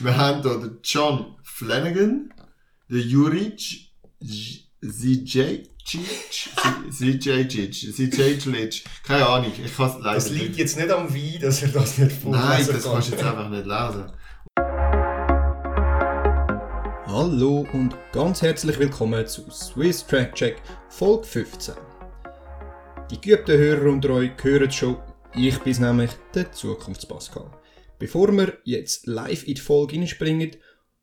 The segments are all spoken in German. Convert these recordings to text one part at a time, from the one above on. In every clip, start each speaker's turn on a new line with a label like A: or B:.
A: Wir haben hier den John Flanagan, den Juric Zijacic, Zijacic, Zijacic, keine Ahnung, ich kann es leider
B: Das liegt
A: nicht.
B: jetzt nicht am Wein, dass er das nicht vorlesen
A: Nein, das
B: kann.
A: kannst du jetzt einfach nicht lesen.
C: Hallo und ganz herzlich willkommen zu Swiss Track Check Folge 15. Die geübten Hörer unter euch hören schon, ich bin nämlich der Zukunftspascal. Bevor wir jetzt live in die Folge hineinspringen,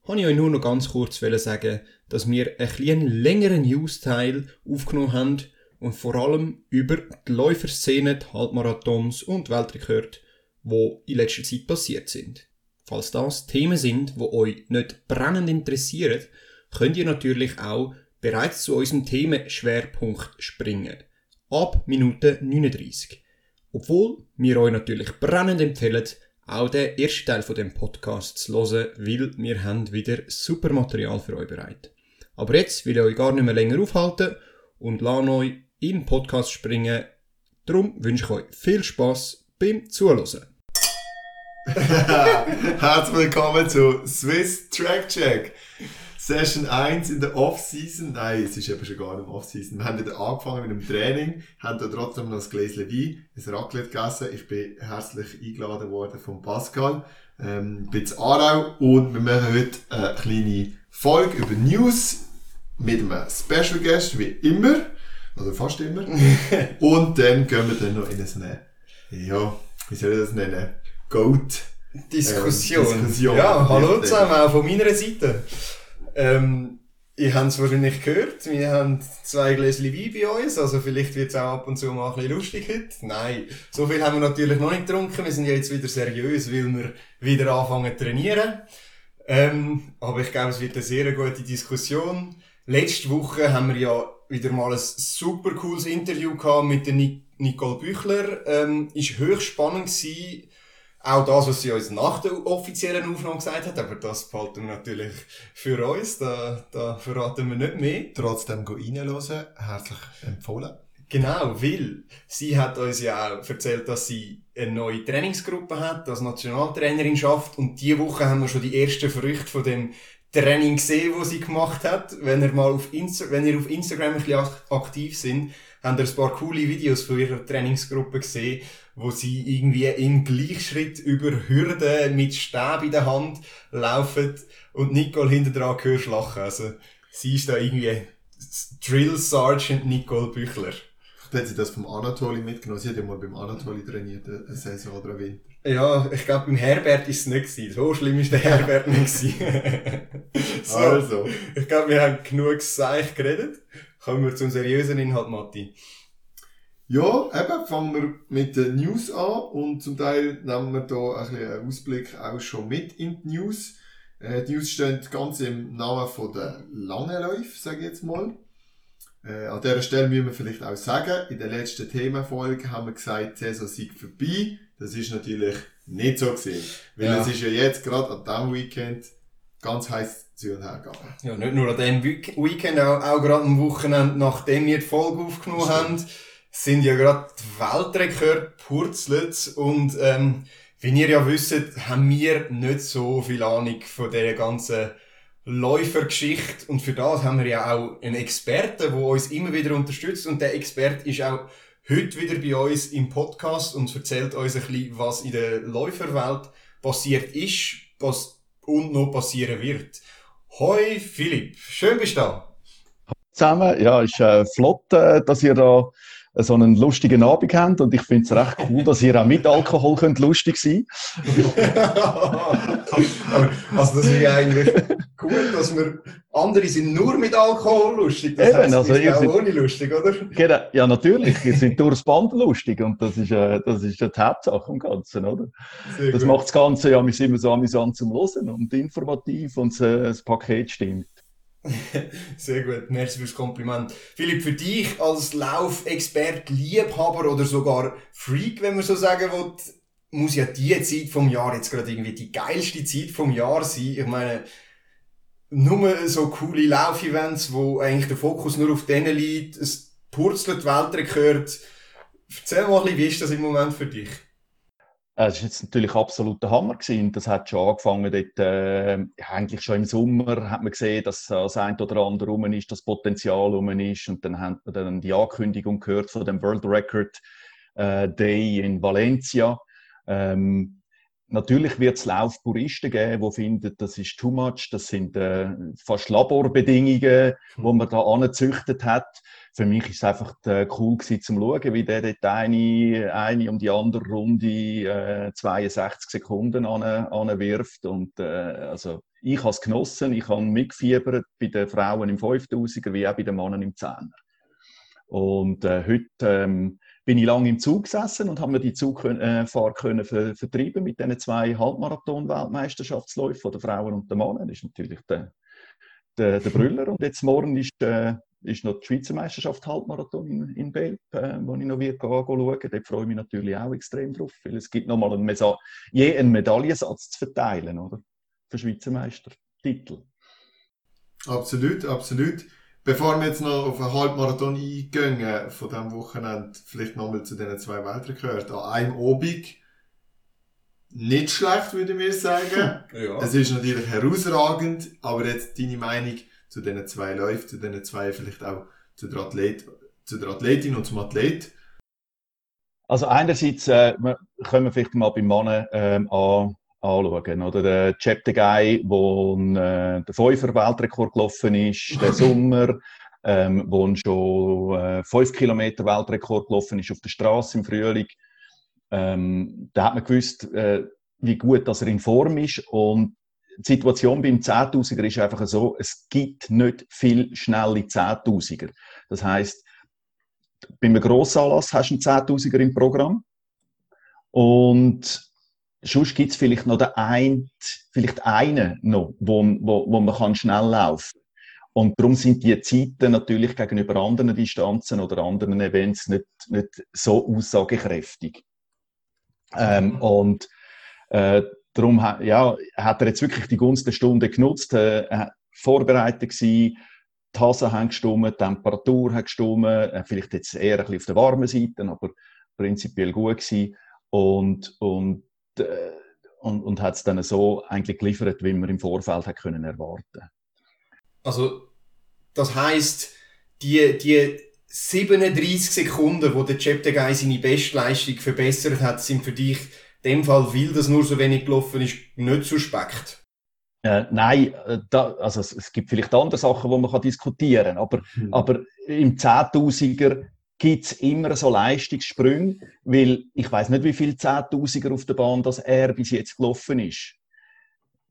C: habe ich euch nur noch ganz kurz sagen, dass wir einen längeren News-Teil aufgenommen haben und vor allem über die Läuferszene, die Halbmarathons und Weltrekorde, die in letzter Zeit passiert sind. Falls das Themen sind, die euch nicht brennend interessieren, könnt ihr natürlich auch bereits zu unserem Themenschwerpunkt springen. Ab Minute 39. Obwohl wir euch natürlich brennend empfehlen, auch den ersten Teil von dem Podcast zu hören, weil wir haben wieder super Material für euch bereit. Aber jetzt will ich euch gar nicht mehr länger aufhalten und lasse euch in den Podcast springen. Darum wünsche ich euch viel Spaß beim Zuhören.
A: Herzlich willkommen zu Swiss Track Check. Session 1 in der Off-Season. Nein, es ist eben schon gar nicht Off-Season. Wir haben wieder angefangen mit dem Training, haben da trotzdem noch ein Gläschen Wein, ein Raclette gegessen. Ich bin herzlich eingeladen worden von Pascal. Ähm, bin in Aarau und wir machen heute eine kleine Folge über News mit einem Special Guest, wie immer. Oder fast immer. und dann gehen wir dann noch in eine, ja, wie soll ich das nennen? Goat.
B: Diskussion.
A: Ähm, Diskussion.
B: Ja, hallo zusammen, auch von meiner Seite. Ähm, ihr habt es wahrscheinlich gehört, wir haben zwei Gläschen Wein bei uns, also vielleicht wird es auch ab und zu mal ein bisschen lustig heute. Nein, so viel haben wir natürlich noch nicht getrunken, wir sind ja jetzt wieder seriös, weil wir wieder anfangen zu trainieren. Ähm, aber ich glaube, es wird eine sehr gute Diskussion. Letzte Woche haben wir ja wieder mal ein super cooles Interview gehabt mit Nicole Büchler. Ähm, ist höchst spannend gewesen. Auch das, was sie uns nach der offiziellen Aufnahme gesagt hat, aber das behalten wir natürlich für uns, da, da verraten wir nicht mehr.
A: Trotzdem reinhören. Herzlich empfohlen.
B: Genau, weil sie hat uns ja auch erzählt, dass sie eine neue Trainingsgruppe hat, als Nationaltrainerin schafft und diese Woche haben wir schon die ersten Früchte von dem Training gesehen, wo sie gemacht hat. Wenn ihr mal auf Insta wenn ihr auf Instagram ein bisschen ak- aktiv sind, habt ihr ein paar coole Videos von ihrer Trainingsgruppe gesehen, wo sie irgendwie im Gleichschritt über Hürden mit Stab in der Hand laufen und Nicole hinter dran hörst lachen. Also, sie ist da irgendwie Drill Sergeant Nicole Büchler.
A: Vielleicht hat sie das vom Anatoli mitgenommen. Sie hat ja mal beim Anatoli trainiert, eine Saison oder ein Winter.
B: Ja, ich glaube, beim Herbert ist es nicht gewesen. So schlimm ist der Herbert nicht so,
A: Also,
B: ich glaube, wir haben genug Seich geredet. Kommen wir zum seriösen Inhalt, Matti.
A: ja, eben, fangen wir mit den News an und zum Teil nehmen wir da ein bisschen einen Ausblick auch schon mit in die News. Äh, die News stehen ganz im Namen von der langen Läufe, sage ich jetzt mal. Äh, an dieser Stelle müssen wir vielleicht auch sagen, in der letzten Themenfolge haben wir gesagt, die Saison sei vorbei. Das ist natürlich nicht so gewesen. Weil
B: Ja.
A: es ist ja jetzt gerade an diesem Weekend ganz heiß zu und her gegangen.
B: Ja, nicht nur an Week- Weekend, auch, auch gerade am Wochenende, nachdem wir die Folge aufgenommen
A: Stimmt.
B: haben, sind ja gerade die Weltrekorde purzelt und ähm, wie ihr ja wisst, haben wir nicht so viel Ahnung von dieser ganzen Läufergeschichte und für das haben wir ja auch einen Experten, der uns immer wieder unterstützt und der Experte ist auch heute wieder bei uns im Podcast und erzählt uns ein bisschen, was in der Läuferwelt passiert ist was und noch passieren wird. Hoi Philipp, schön bist du da.
D: zusammen. Ja, ist äh, flott, äh, dass ihr da so einen lustigen Abend habt und ich finde es recht cool, dass ihr auch mit Alkohol könnt lustig sein
B: also das ist eigentlich gut, dass wir andere sind nur mit Alkohol lustig. Das
D: Eben,
B: heisst,
D: also
B: wir sind
D: ihr
B: auch
D: seid-
B: ohne lustig, oder?
D: Genau, Ja, natürlich, ihr seid durchs Band lustig und das ist, äh, das ist die Hauptsache im Ganzen, oder?
B: Sehr
D: Das
B: gut.
D: macht das Ganze ja wir immer so amüsant zum Hören und informativ und äh, das Paket stimmt.
B: Sehr gut, merci fürs Kompliment. Philipp, für dich als Laufexpert, Liebhaber oder sogar Freak, wenn man so sagen will, muss ja die Zeit vom Jahr jetzt gerade irgendwie die geilste Zeit vom Jahr sein. Ich meine, nur so coole Laufevents, wo eigentlich der Fokus nur auf denen liegt, es purzelt Weltrekord. Erzähl mal wie ist das im Moment für dich?
D: Es war jetzt natürlich absolut der Hammer gewesen. Das hat schon angefangen dort, äh, eigentlich schon im Sommer hat man gesehen, dass das ein oder andere rum ist, das Potenzial rum ist. Und dann hat man dann die Ankündigung gehört von dem World Record äh, Day in Valencia. Ähm, Natürlich wird es Laufpuristen geben, die finden, das ist too much, das sind äh, fast Laborbedingungen, wo man da angezüchtet hat. Für mich ist es einfach äh, cool gewesen, zum schauen, wie der dort eine, eine um die andere Runde äh, 62 Sekunden anwirft. Und äh, also ich habe es genossen, ich habe mitgefiebert bei den Frauen im 5000er wie auch bei den Männern im 10er. Und äh, heute ähm, bin ich lange im Zug gesessen und habe mir die Zugfahrt können ver vertreiben mit diesen zwei Halbmarathon-Weltmeisterschaftsläufen der Frauen und der Männer. Das ist natürlich der, der, der Brüller. Und jetzt morgen ist, äh, ist noch die Schweizer Meisterschaft Halbmarathon in, in Belp, äh, wo ich noch wieder schauen Dort freue ich mich natürlich auch extrem drauf, weil es gibt nochmal einen, je einen Medaillensatz zu verteilen, oder? Für Schweizer Meistertitel.
A: Absolut, absolut. Bevor wir jetzt noch auf einen Halbmarathon eingehen von diesem Wochenende, vielleicht nochmal zu diesen zwei Weltrekorden. An einem Obig nicht schlecht, würde ich mir sagen. ja. Es ist natürlich herausragend, aber jetzt deine Meinung zu diesen zwei Läufen, zu diesen zwei vielleicht auch zu der, Athlet, zu der Athletin und zum Athlet.
D: Also einerseits äh, können wir vielleicht mal beim Mann ähm, an anschauen. Oder der Cheptegei, wo äh, der Fünfer-Weltrekord gelaufen ist, der Sommer, ähm, wo schon äh, 5 Kilometer Weltrekord gelaufen ist auf der Straße im Frühling. Ähm, da hat man gewusst, äh, wie gut dass er in Form ist. Und die Situation beim 10.000er ist einfach so, es gibt nicht viel schnelle 10.000er. Das heißt, bei einem Grossanlass hast du einen 10.000er im Programm. Und Sonst gibt es vielleicht noch den einen, vielleicht einen noch, wo, wo, wo man kann schnell laufen kann. Und darum sind die Zeiten natürlich gegenüber anderen Distanzen oder anderen Events nicht, nicht so aussagekräftig. Ähm, und äh, darum ja, hat er jetzt wirklich die Gunst der Stunde genutzt, äh, vorbereitet gewesen, die Hasen haben gestummt, die Temperatur hat gestummt, äh, vielleicht jetzt eher ein bisschen auf der warmen Seite, aber prinzipiell gut gewesen. Und, und äh, und, und hat es dann so eigentlich geliefert, wie man im Vorfeld hat können erwarten.
B: Also das heißt, die, die 37 Sekunden, wo der Cheptegei seine Bestleistung verbessert hat, sind für dich in dem Fall, weil das nur so wenig gelaufen ist, nicht suspekt.
D: Äh, nein, äh, da, also es, es, gibt vielleicht andere Sachen, die man kann diskutieren kann, aber, hm. aber im 10.000er gibt es immer so Leistungssprünge, weil ich weiß nicht, wie viele Zehntausiger auf der Bahn das er bis jetzt gelaufen ist.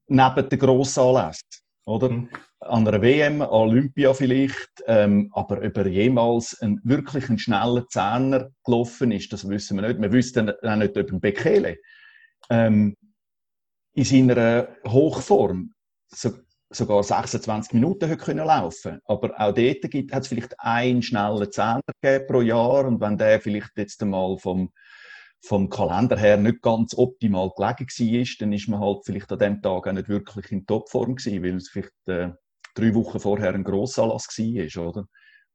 D: Neben den Grossanlässen, oder? Mhm. An einer WM, Olympia vielleicht, ähm, aber über jemals einen wirklich einen schnellen Zehner gelaufen ist, das wissen wir nicht. Wir wissen auch nicht über Bekele. Ähm, in seiner Hochform, so, sogar 26 Minuten hätte können laufen Aber auch dort hat es vielleicht einen schnellen Zehner pro Jahr. Und wenn der vielleicht jetzt einmal vom, vom Kalender her nicht ganz optimal gelegen war, dann ist man halt vielleicht an dem Tag auch nicht wirklich in Topform gewesen, weil es vielleicht äh, drei Wochen vorher ein Grossanlass war, oder?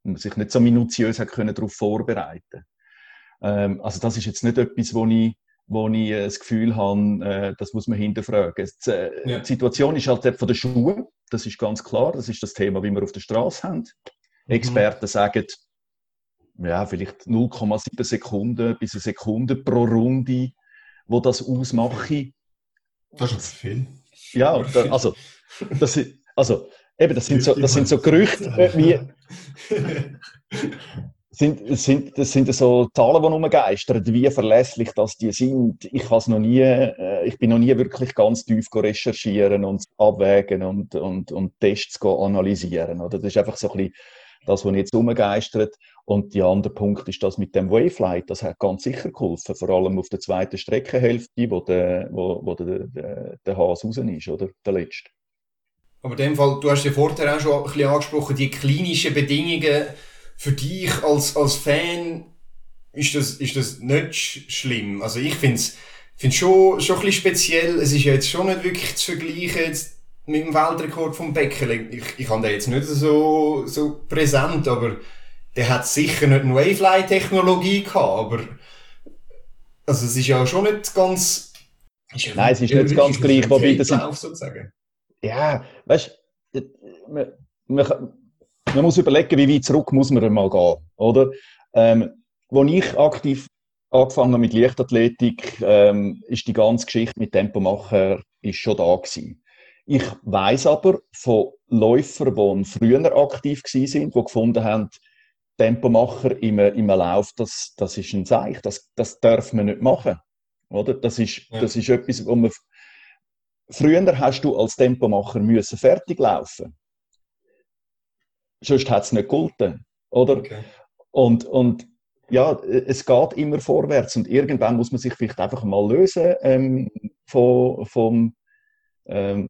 D: Und man sich nicht so minutiös hat können darauf vorbereiten ähm, Also das ist jetzt nicht etwas, wo ich wo ich äh, das Gefühl habe, äh, das muss man hinterfragen. Äh, ja. Die Situation ist halt von den Schuhen, das ist ganz klar, das ist das Thema, wie wir auf der Straße haben. Mhm. Experten sagen, ja, vielleicht 0,7 Sekunden bis eine Sekunde pro Runde, wo das ausmache.
A: Das ist viel.
D: Ja, da, also, das, also, eben, das sind so, das sind so Gerüchte, wie, sind, sind, das sind so Zahlen, die rumgeistern, wie verlässlich das die sind. Ich, has noch nie, äh, ich bin noch nie wirklich ganz tief recherchieren und abwägen und, und, und Tests analysieren. Oder? Das ist einfach so ein bisschen das, was jetzt rumgeistert. Und der andere Punkt ist das mit dem Wavelight. Das hat ganz sicher geholfen, vor allem auf der zweiten Streckenhälfte, wo der, wo, wo der, der Haas raus ist, oder? Der letzte.
B: Aber in dem Fall, du hast ja vorher auch schon ein bisschen angesprochen, die klinischen Bedingungen, für dich als, als Fan ist das, ist das nicht schlimm. Also ich finde es find's schon, schon ein bisschen speziell. Es ist ja jetzt schon nicht wirklich zu vergleichen jetzt mit dem Weltrekord vom Beckele. Ich, ich habe den jetzt nicht so, so präsent, aber der hat sicher nicht eine Wavefly-Technologie gehabt, aber also es ist ja schon nicht ganz Ist
D: Nein, es ist
B: ja
D: nicht ganz gleich, wobei das
B: sozusagen.
D: Ja, weißt du, man, man, man muss überlegen, wie weit zurück muss man mal gehen, oder? Ähm, als ich aktiv angefangen habe mit Leichtathletik, ähm, ist die ganze Geschichte mit Tempomacher ist schon da gewesen. Ich weiß aber von Läufern, die früher aktiv gewesen sind, die gefunden haben, Tempomacher im, im Lauf, das, das ist ein Zeichen, das, das darf man nicht machen. Oder? Das, ist,
B: Ja.
D: das ist etwas, wo man Früher hast du als Tempomacher müssen fertig laufen. Sonst hat es nicht gegolten, oder?
B: Okay.
D: Und, und ja, es geht immer vorwärts und irgendwann muss man sich vielleicht einfach mal lösen ähm, von, vom, ähm,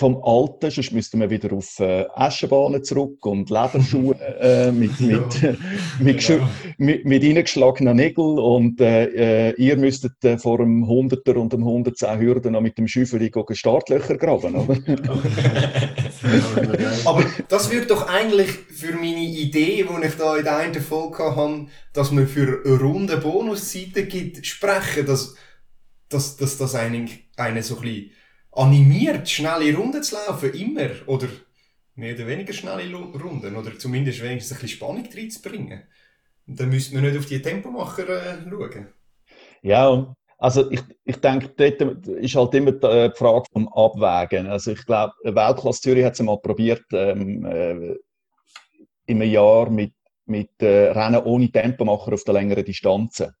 D: vom Alten, sonst müsste man wieder auf äh, Aschenbahnen zurück und Lederschuhe äh, mit, mit, mit,
B: Genau.
D: geschu- mit, mit reingeschlagenen Nägeln und äh, äh, ihr müsstet äh, vor dem 100er und dem 110 Hürden noch mit dem Schüffeli gegen Startlöcher graben, oder?
B: Aber das würde doch eigentlich für meine Idee, die ich da in der einen Folge hatte, dass man für runde Bonuszeiten gibt, sprechen, dass, dass, dass das einen, einen so ein bisschen animiert, schnelle Runden zu laufen, immer. Oder mehr oder weniger schnelle Runden. Oder zumindest wenigstens ein bisschen Spannung reinzubringen. Dann müsste man nicht auf die Tempomacher äh, schauen.
D: Ja, also ich, ich denke, dort ist halt immer die äh, Frage vom Abwägen. Also ich glaube, Weltklasse Zürich hat es mal probiert, ähm, äh, in einem Jahr mit, mit äh, Rennen ohne Tempomacher auf der längeren Distanzen.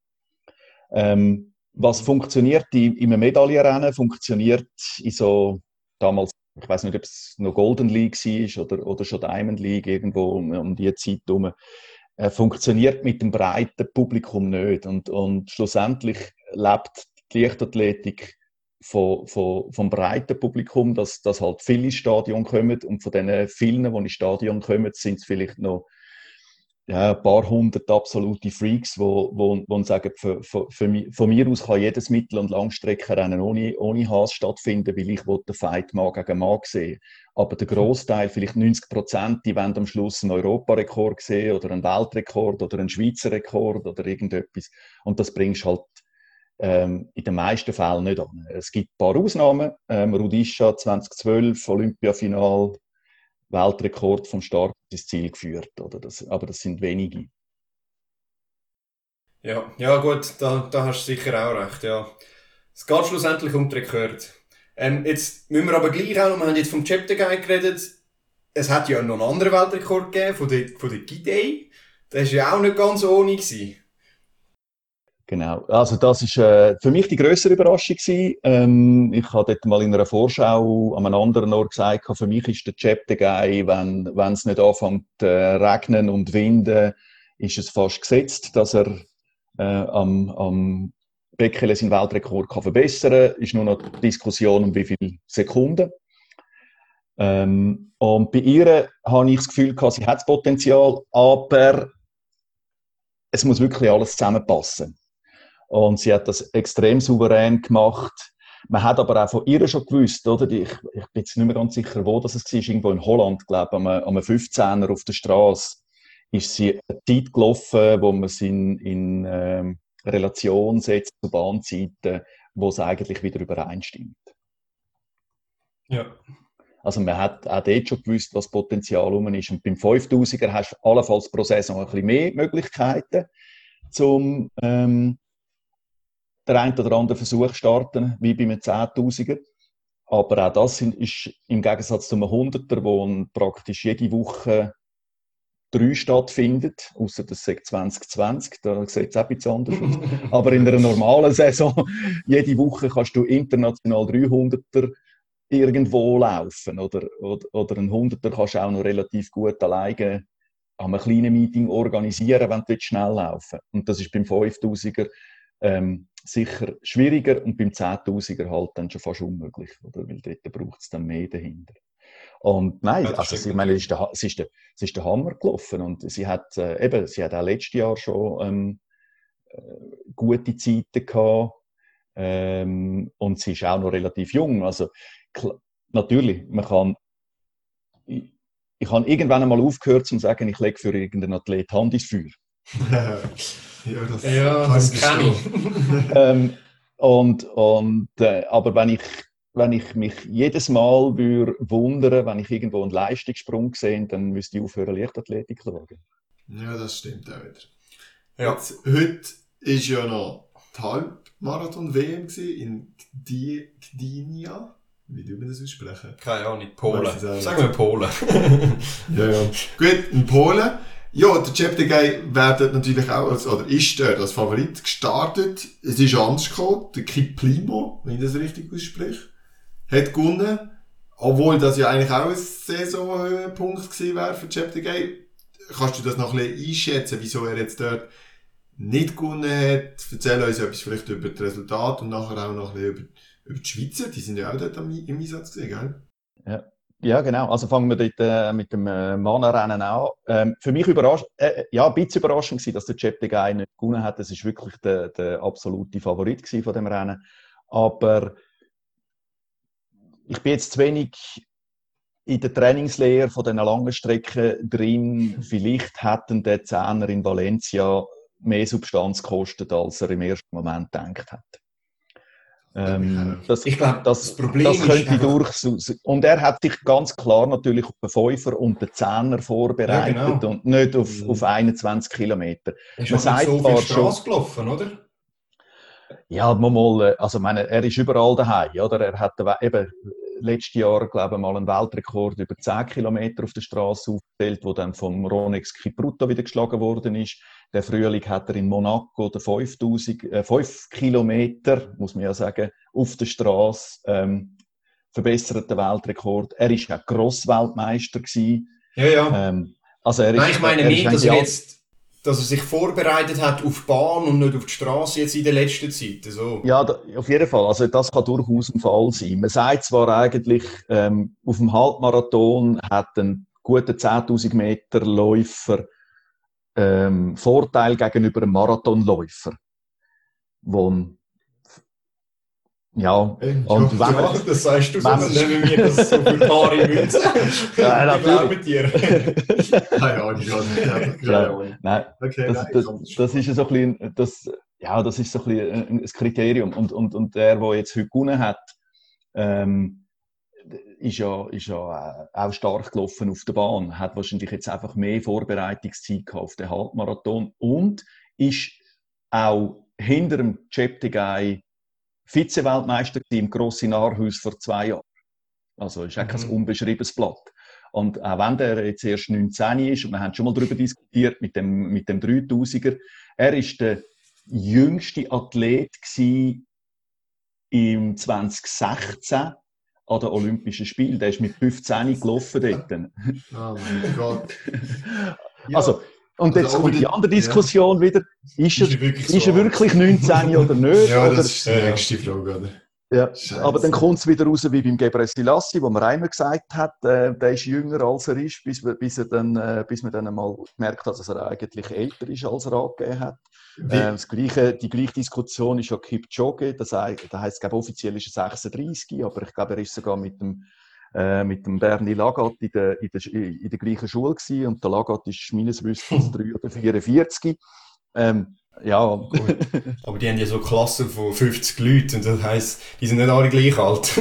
D: Ähm, was funktioniert in, in einem Medaillenrennen, funktioniert in so damals, ich weiß nicht, ob es noch Golden League war oder, oder schon Diamond League, irgendwo um, um die Zeit herum. Äh, funktioniert mit dem breiten Publikum nicht. Und, und schlussendlich lebt die Leichtathletik von, von, vom breiten Publikum, dass, dass halt viele Stadion kommen. Und von diesen vielen, die ins Stadion kommen, sind es vielleicht noch ja, ein paar hundert absolute Freaks, die wo, wo, wo sagen, für, für, für von mir aus kann jedes Mittel- und Langstreckenrennen ohne, ohne Hass stattfinden, weil ich den Fight Mann gegen Mann sehen aber der Großteil, vielleicht 90 Prozent, die wollen am Schluss einen Europarekord sehen oder einen Weltrekord oder einen Schweizer Rekord oder irgendetwas. Und das bringst du halt ähm, in den meisten Fällen nicht an. Es gibt ein paar Ausnahmen. Ähm, Rudisha 2012, Olympiafinal, Weltrekord vom Start ins Ziel geführt. Oder? Das, aber das sind wenige.
B: Ja, ja gut, da, da hast du sicher auch recht, ja. Es geht schlussendlich um die Rekord. Ähm, jetzt müssen wir aber gleich auch wir haben jetzt vom Chapter Guide geredet, es hat ja noch einen anderen Weltrekord gegeben, von der, von der Gidey. Der ist ja auch nicht ganz ohne gewesen.
D: Genau. Also das ist äh, für mich die größere Überraschung. Ähm, ich habe dort mal in einer Vorschau an einem anderen Ort gesagt, für mich ist der Chapter Guy, wenn wenn es nicht anfängt äh, regnen und winden, ist es fast gesetzt, dass er äh, am, am Bekele seinen Weltrekord kann verbessern kann. Ist nur noch die Diskussion um wie viele Sekunden. Ähm, und bei ihr habe ich das Gefühl gehabt, sie hat das Potenzial, aber es muss wirklich alles zusammenpassen. Und sie hat das extrem souverän gemacht. Man hat aber auch von ihr schon gewusst, oder? Ich, ich bin jetzt nicht mehr ganz sicher, wo das war. Irgendwo in Holland, glaube ich, am, am 15er auf der Straße ist sie eine Zeit gelaufen, wo man sie in, in ähm, Relation setzt zu Bahnzeiten, wo es eigentlich wieder übereinstimmt.
B: Ja.
D: Also man hat auch dort schon gewusst, was Potenzial rum ist. Und beim 5000er hast du allenfalls pro Saison ein bisschen mehr Möglichkeiten, zum ähm, den einen oder anderen Versuch starten, wie bei einem 10.000er. Aber auch das ist im Gegensatz zu einem 100er, wo ein praktisch jede Woche drei stattfindet, außer das sagt 2020, da sieht es auch ein bisschen anders aus. Aber in einer normalen Saison, jede Woche kannst du international 300er irgendwo laufen. Oder, oder, oder ein 100er kannst du auch noch relativ gut alleine an einem kleinen Meeting organisieren, wenn du schnell laufen Und das ist beim 5000er ähm, sicher schwieriger und beim 10.000er halt dann schon fast unmöglich, oder? weil dort braucht es dann mehr dahinter. Und nein,
B: Ja,
D: also sie, ich meine, es ist, der, es, ist der, es ist der Hammer gelaufen und sie hat äh, eben, sie hat auch letztes Jahr schon ähm, äh, gute Zeiten gehabt ähm, und sie ist auch noch relativ jung. Also natürlich, man kann ich, ich habe irgendwann einmal aufgehört zu sagen, ich lege für irgendeinen Athlet Hand ins Feuer.
A: ja, das,
B: Ja,
A: kann
B: das
A: verstehen.
B: ich.
D: ähm, Und, und, äh, aber wenn ich, wenn ich mich jedes Mal würde wundern, wenn ich irgendwo einen Leistungssprung sehe, dann müsste ich aufhören, Leichtathletik zu schauen.
A: Ja, das stimmt auch wieder.
B: Ja.
A: Jetzt, heute ist ja noch die Halbmarathon-WM in Gdi- Gdynia. Wie tun wir das aussprechen?
B: Keine Ahnung, Polen. Sagen wir Polen.
A: Ja, ja. Gut, in Polen. Ja, der Cheptegei wird dort natürlich auch als, oder ist dort als Favorit gestartet. Es ist anders gekommen. Der Kiplimo, wenn ich das richtig ausspreche, hat gewonnen. Obwohl das ja eigentlich auch ein Saisonhöhepunkt gewesen wäre für Cheptegei. Kannst du das noch ein bisschen einschätzen, wieso er jetzt dort nicht gewonnen hat? Erzähl uns etwas vielleicht über das Resultat und nachher auch noch ein bisschen über, über die Schweizer. Die sind ja auch dort am, im Einsatz gewesen, gell?
D: Ja, genau. Also fangen wir dort äh, mit dem äh, Mannenrennen an. Ähm, für mich überrascht, äh, ja, ein bisschen überraschend gewesen, dass der Chep de Guy nicht gewonnen hat. Das ist wirklich der, der absolute Favorit von dem Rennen. Aber ich bin jetzt zu wenig in der Trainingslehre von diesen langen Strecken drin. Vielleicht hätten der Zehner in Valencia mehr Substanz gekostet, als er im ersten Moment gedacht hat. Ähm, das,
B: Ich glaube,
D: das,
B: das Problem
D: das
B: ist
D: könnte
B: einfach-
D: durch. Und er hat sich ganz klar natürlich auf den Fünfer und den Zehner vorbereitet
B: Ja, genau.
D: und nicht auf,
B: Mhm.
D: auf 21 Kilometer.
B: Er ist
D: Man sagt
B: so
D: zwar
B: Straße gelaufen, oder?
D: Ja, mal, mal, äh, also meine, er ist überall daheim, oder? Er hat eben letztes Jahr, glaube ich, mal einen Weltrekord über 10 Kilometer auf der Straße aufgestellt, wo dann vom Ronex Kipruto wieder geschlagen worden ist. Der Frühling hat er in Monaco den 5000, äh, 5 Kilometer, muss man ja sagen, auf der Straße ähm, verbesserten Weltrekord. Er ist ja Grossweltmeister gewesen.
B: Ja, ja.
D: Ähm, also er ist,
B: Nein, ich meine
D: ist
B: nicht, dass er jetzt, dass er sich vorbereitet hat auf die Bahn und nicht auf die Straße jetzt in der letzten Zeit. So.
D: Ja, auf jeden Fall. Also das kann durchaus ein Fall sein. Man sagt zwar eigentlich, ähm, auf dem Halbmarathon hat ein guter 10.000 Meter Läufer ähm, Vorteil gegenüber einem Marathonläufer. Wo ein- ja, und wenn man,
B: ja, das sagst du so,
D: wenn
B: dann
D: man-
B: nehmen wir das so für bare Münze.
D: Ja,
B: Ich glaube mit dir.
A: Keine Ahnung. Keine
D: Ja.
A: Ahnung.
D: nein,
A: Okay,
D: das,
A: nein,
D: das,
A: komm,
D: das ist so ein bisschen, das, ja, das ist so ein bisschen ein, ein Kriterium. Und, und, und der, der jetzt heute gewonnen hat, ähm, ist ja, ist ja äh, auch stark gelaufen auf der Bahn, hat wahrscheinlich jetzt einfach mehr Vorbereitungszeit gehabt auf den Halbmarathon und ist auch hinter dem Cheptegei Vize-Weltmeister im Grossen Aarhus vor zwei Jahren. Also ist auch kein
B: Mhm.
D: unbeschriebenes Blatt. Und auch wenn der jetzt erst 19 ist, und wir haben schon mal darüber diskutiert mit dem, mit dem 3000er, er ist der jüngste Athlet im 2016 an den Olympischen Spielen. Der ist mit 15 gelaufen dort.
A: Oh mein Gott. Ja,
D: Also, und
A: Also
D: jetzt kommt die andere Diskussion wieder. Ist er,
B: Ist er wirklich
D: ist er wirklich 19 oder nicht?
A: ja,
D: oder,
A: das ist die
B: Ja.
A: nächste Frage, oder?
D: Ja.
A: Scheiße.
D: Aber dann kommt es wieder raus wie beim Gebre Selassie, wo man einmal gesagt hat, äh, der ist jünger als er ist, bis, bis, er dann, äh, bis man dann einmal gemerkt hat, dass er eigentlich älter ist, als er angegeben hat. Äh, das gleiche, die gleiche Diskussion ist ja Kipchoge, das, hei- das heisst, glaube, offiziell ist er 36, aber ich glaube, er ist sogar mit dem, äh, mit dem Bernie Lagat in der, in, der, in der gleichen Schule gewesen und der Lagat ist meines Wissens 3 oder 44. Ähm, ja,
B: Aber die haben ja so Klassen von 50 Leuten und das heisst, die sind nicht alle gleich alt.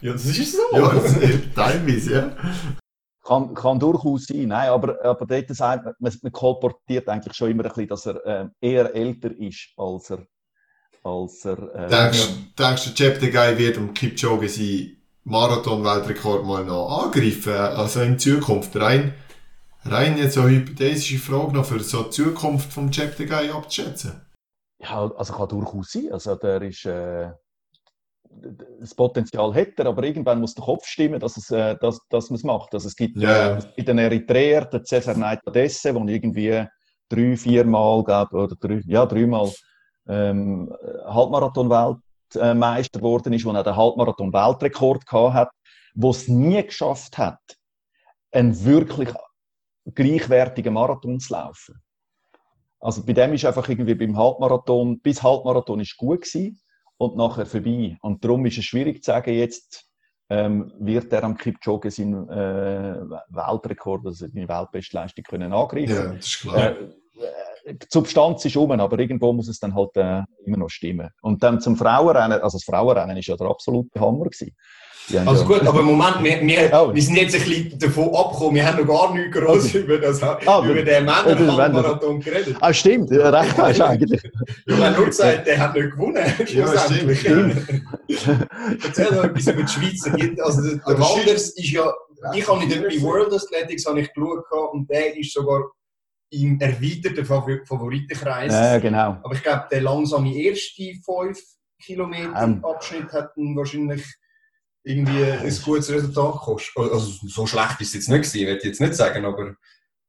B: ja, das ist so.
A: ja, das ist teilweise, ja.
D: Kann, kann durchaus sein, nein, aber, aber dort sagt man, man, kolportiert eigentlich schon immer ein bisschen, dass er ähm, eher älter ist, als er. Als er äh,
A: Denkst, denkst du, Chep Guy wird um Kipchoge seinen Marathon-Weltrekord mal noch angreifen? Also in Zukunft? Rein, rein jetzt eine hypothetische Frage noch für so die Zukunft vom Chep Guy abzuschätzen.
D: Ja, also kann durchaus sein. Also der ist, äh, das Potenzial hat er, aber irgendwann muss der Kopf stimmen, dass, es, äh, dass, dass man es macht. Also es gibt
A: Ja.
D: äh, in den Eritreer den Cesar Neitadesse, der irgendwie drei, viermal, glaube oder drei, ja, dreimal ähm, Halbmarathon-Weltmeister geworden ist, wo er den Halbmarathon-Weltrekord gehabt hat, wo es nie geschafft hat, einen wirklich gleichwertigen Marathon zu laufen. Also bei dem ist einfach irgendwie beim Halbmarathon, bis Halbmarathon ist gut gewesen und nachher vorbei. Und darum ist es schwierig zu sagen, jetzt ähm, wird er am Kipchoge seinen äh, Weltrekord, also seine Weltbestleistung können angreifen.
A: Ja, das ist klar.
D: Äh, die Substanz ist um, aber irgendwo muss es dann halt äh, immer noch stimmen. Und dann zum Frauenrennen, also das Frauenrennen ist ja der absolute Hammer gewesen.
B: Also gut, aber Moment, wir, wir, wir sind jetzt ein bisschen davon abgekommen, wir haben noch gar nichts groß okay. über, das, ah, über den Männermarathon geredet.
D: Ah, stimmt, ja, recht hast du eigentlich.
B: Ich habe nur gesagt, der hat nicht gewonnen, schlussendlich. stimmt. Erzähl doch etwas über die Schweiz. Also, der Wanders ist ja, ich habe in der World Athletics habe ich geschaut und der ist sogar im erweiterten Favoritenkreis.
D: Ja, genau.
B: Aber ich glaube, der langsame erste 5 Kilometer ähm. Abschnitt hat wahrscheinlich irgendwie ein gutes Resultat kostet. Also so schlecht ist es jetzt nicht gewesen, würde ich jetzt nicht sagen, aber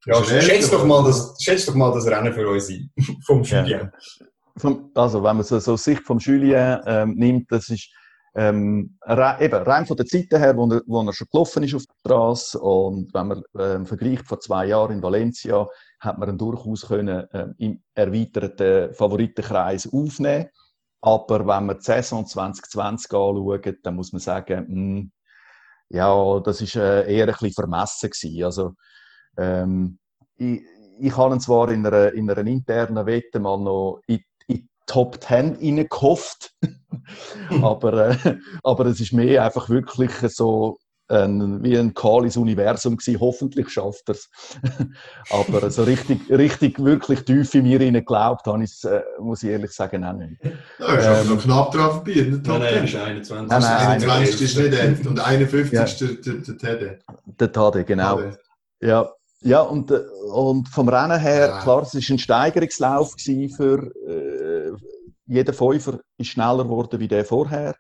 B: ja, schätze doch, mal das, schätz doch mal das Rennen für uns ein, vom Julien.
D: Ja. Also, wenn man so, so Sicht vom Julien ähm, nimmt, das ist ähm, eben, rein von der Zeit her, wo er, wo er schon gelaufen ist auf der Straße und wenn man ähm, vergleicht vor zwei Jahren in Valencia, hat man ihn durchaus können, ähm, im erweiterten Favoritenkreis aufnehmen aber wenn wir die Saison 2020 anschauen, dann muss man sagen, mh, hm, ja, das ist äh, eher ein bisschen vermessen gewesen. Also, ähm, ich, ich habe ihn zwar in einer, in einer internen Wette mal noch in, in die Top 10 reingehofft, aber, äh, aber es ist mehr einfach wirklich so ein, wie ein kahles Universum gewesen. Hoffentlich schafft er es. Aber so richtig, richtig, wirklich tief in mir geglaubt habe ich äh, muss ich ehrlich sagen, auch nicht.
A: Ja, ist ähm, noch knapp dran vorbei in der Top
B: nein, nein, ist 21.
A: Nein, nein, 21 ist nicht Ed und 51 ja. ist der, der, der Tede.
D: Der Tade, genau. Tade. Ja, ja und, äh, und vom Rennen her, ja. klar, es war ein Steigerungslauf für äh, jeder Fünfer ist schneller geworden wie der vorher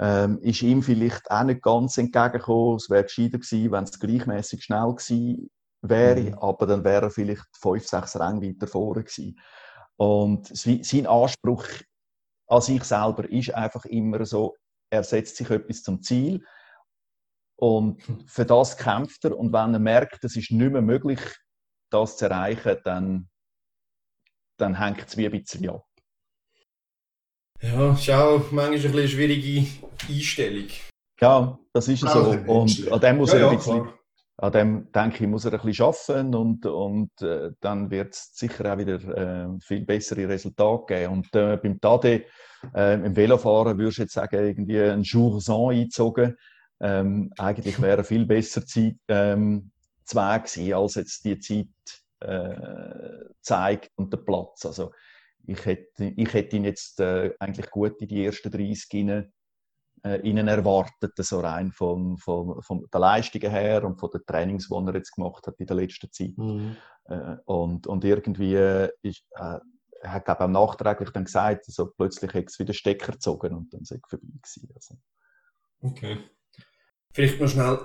D: ähm, ist ihm vielleicht auch nicht ganz entgegengekommen. Es wäre gescheiter gewesen, wenn es gleichmäßig schnell gewesen wäre, mhm. aber dann wäre er vielleicht fünf, sechs Ränge weiter vorne gewesen. Und sein Anspruch an sich selber ist einfach immer so, er setzt sich etwas zum Ziel und für das kämpft er und wenn er merkt, es ist nicht mehr möglich, das zu erreichen, dann, dann hängt es wie ein bisschen ab.
B: Ja, ist auch manchmal eine schwierige Einstellung.
D: Ja, das ist so. Und an dem muss ja, er ein bisschen, an dem denke ich, muss er ein bisschen arbeiten und, und äh, dann wird es sicher auch wieder äh, viel bessere Resultate geben. Und äh, beim Tade, äh, im Velofahren würdest du jetzt sagen, irgendwie ein Jour eingezogen. Ähm, eigentlich wäre er viel besser Zeit, ähm, zwei gewesen, als jetzt die Zeit äh, zeigt und der Platz. Also, ich hätte, ich hätte ihn jetzt äh, eigentlich gut in die ersten 30 rein, äh, ihnen erwartet, so rein von, von, von der Leistungen her und von den Trainings, die er jetzt gemacht hat in der letzten Zeit. Mhm. Äh, und, und irgendwie ist, äh, er hat glaube auch nachträglich dann gesagt, also plötzlich hat es wieder Stecker gezogen und dann es vorbei gewesen. Also.
B: Okay. Vielleicht noch schnell,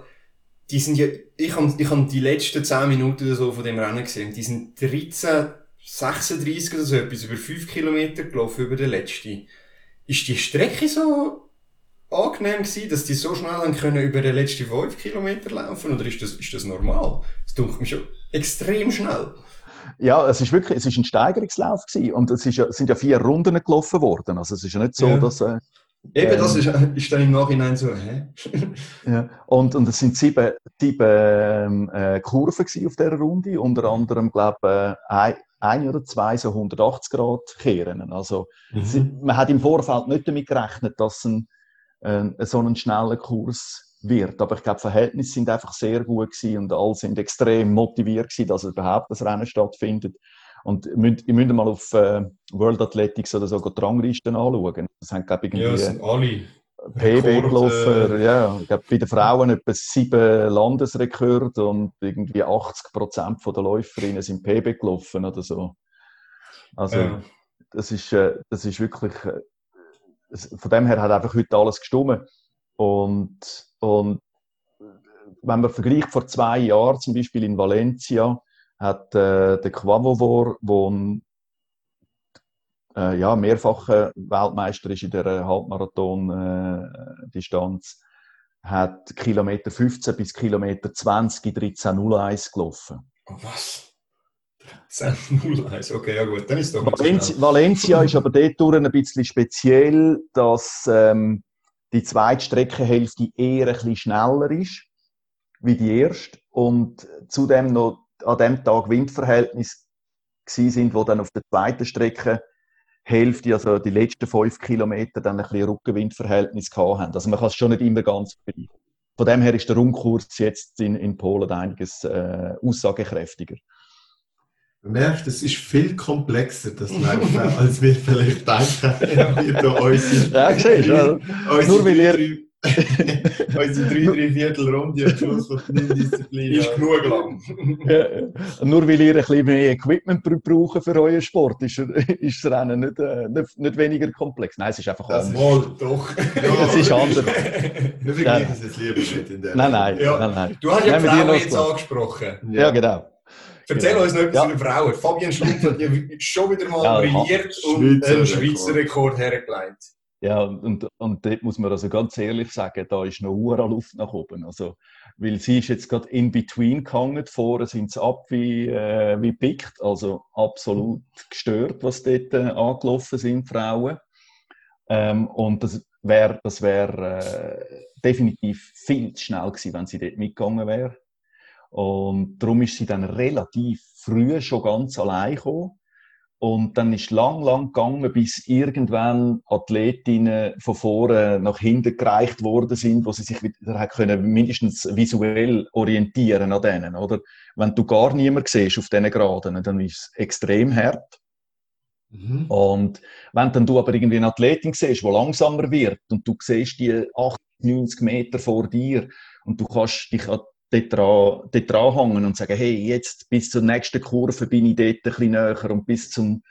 B: die sind ja, ich habe ich hab die letzten 10 Minuten oder so von dem Rennen gesehen, die sind 13 36 oder so etwas, über 5 Kilometer gelaufen, über den letzten. Ist die Strecke so angenehm gewesen, dass die so schnell haben können über den letzten 5 Kilometer laufen? Oder ist das, ist das normal? Das dunkelt mich schon extrem schnell.
D: Ja, es ist wirklich, es ist ein Steigerungslauf gewesen. Und es, ist es sind ja vier Runden gelaufen worden. Also es ist ja nicht so, ja. dass, äh,
B: Eben, das ist, ist dann im Nachhinein so, hä?
D: ja. und, und es sind sieben, sieben ähm, äh, Kurven auf dieser Runde, unter anderem, glaube ich, äh, ein oder zwei so 180 Grad kehren. Also mhm. man hat im Vorfeld nicht damit gerechnet, dass ein, äh, so ein schneller Kurs wird. Aber ich glaube, Verhältnisse sind einfach sehr gut gewesen und alle sind extrem motiviert gewesen, dass überhaupt das Rennen stattfindet. Und ihr müsst, ihr müsst mal auf äh, World Athletics oder so die Ranglisten anschauen. Das haben, glaube ich, irgendwie... Ja,
B: sind alle.
D: PB gelaufen, äh, ja. Ich glaube, bei den Frauen etwa sieben Landesrekorde und irgendwie 80 Prozent der Läuferinnen sind PB gelaufen oder so. Also, ja. das, ist, äh, das ist wirklich, äh, von dem her hat einfach heute alles gestummen. Und, und wenn man vergleicht vor zwei Jahren, zum Beispiel in Valencia, hat äh, der Quavovor, ein äh, ja, mehrfacher Weltmeister ist in der Halbmarathon-Distanz, äh, hat Kilometer 15 bis Kilometer 20 in 13.01 gelaufen.
B: Oh, was? 13.01, okay, ja gut, dann ist doch
D: Valencia, Valencia ist aber dort ein bisschen speziell, dass ähm, die zweite Streckenhälfte eher ein bisschen schneller ist wie die erste und zudem noch an dem Tag Windverhältnis gewesen sind, die dann auf der zweiten Strecke Hälfte, also die letzten fünf Kilometer, dann ein bisschen Rückenwindverhältnis gehabt haben. Also man kann es schon nicht immer ganz vergleichen. Von dem her ist der Rundkurs jetzt in, in Polen einiges äh, aussagekräftiger.
A: Man merkt, es ist viel komplexer, das Laufen, als wir vielleicht denken. Wir da unsere,
D: Ja, siehst du, nur weil ihr-
A: unsere drei, drei Viertel Runde am Schluss von der Disziplin.
B: Ist genug lang.
D: Ja, ja. Nur weil ihr ein bisschen mehr Equipment br- brauchen für euren Sport, ist, ist das Rennen nicht, äh, nicht, nicht weniger komplex. Nein, es ist einfach
A: Das
D: anders.
B: Wohl, doch.
A: Ja,
D: Es ist anders.
A: Wir vergleichen es jetzt lieber nicht in der
D: Nein, nein,
B: Ja.
D: nein, nein.
B: Du hast ja Frauen jetzt angesprochen.
D: Ja, genau.
B: Erzähl
D: Genau.
B: uns noch etwas
D: Ja.
B: den Frauen. Fabian Schlumpf hat ja schon wieder mal
D: Ja,
B: brilliert und einen. Schweizer Rekord hergelegt.
D: Ja, und, und dort muss man also ganz ehrlich sagen, da ist noch Uhr Luft nach oben. Also, weil sie ist jetzt gerade in between gehangen, vorne sind sie ab wie, äh, wie pickt, also absolut gestört, was dort äh, angelaufen sind, Frauen. Ähm, und das wäre das wär, äh, definitiv viel zu schnell gewesen, wenn sie dort mitgegangen wäre. Und darum ist sie dann relativ früh schon ganz allein gekommen. Und dann ist lang, lang gegangen, bis irgendwann Athletinnen von vorne nach hinten gereicht worden sind, wo sie sich wieder können, mindestens visuell orientieren an denen, oder? Wenn du gar niemand siehst auf diesen Graden, dann ist es extrem hart.
A: Mhm.
D: Und wenn dann du aber irgendwie eine Athletin siehst, die langsamer wird und du siehst die 80, 90 Meter vor dir und du kannst dich an- dort dran, dort dran hängen und sagen, hey, jetzt bis zur nächsten Kurve bin ich dort ein bisschen näher und bis zum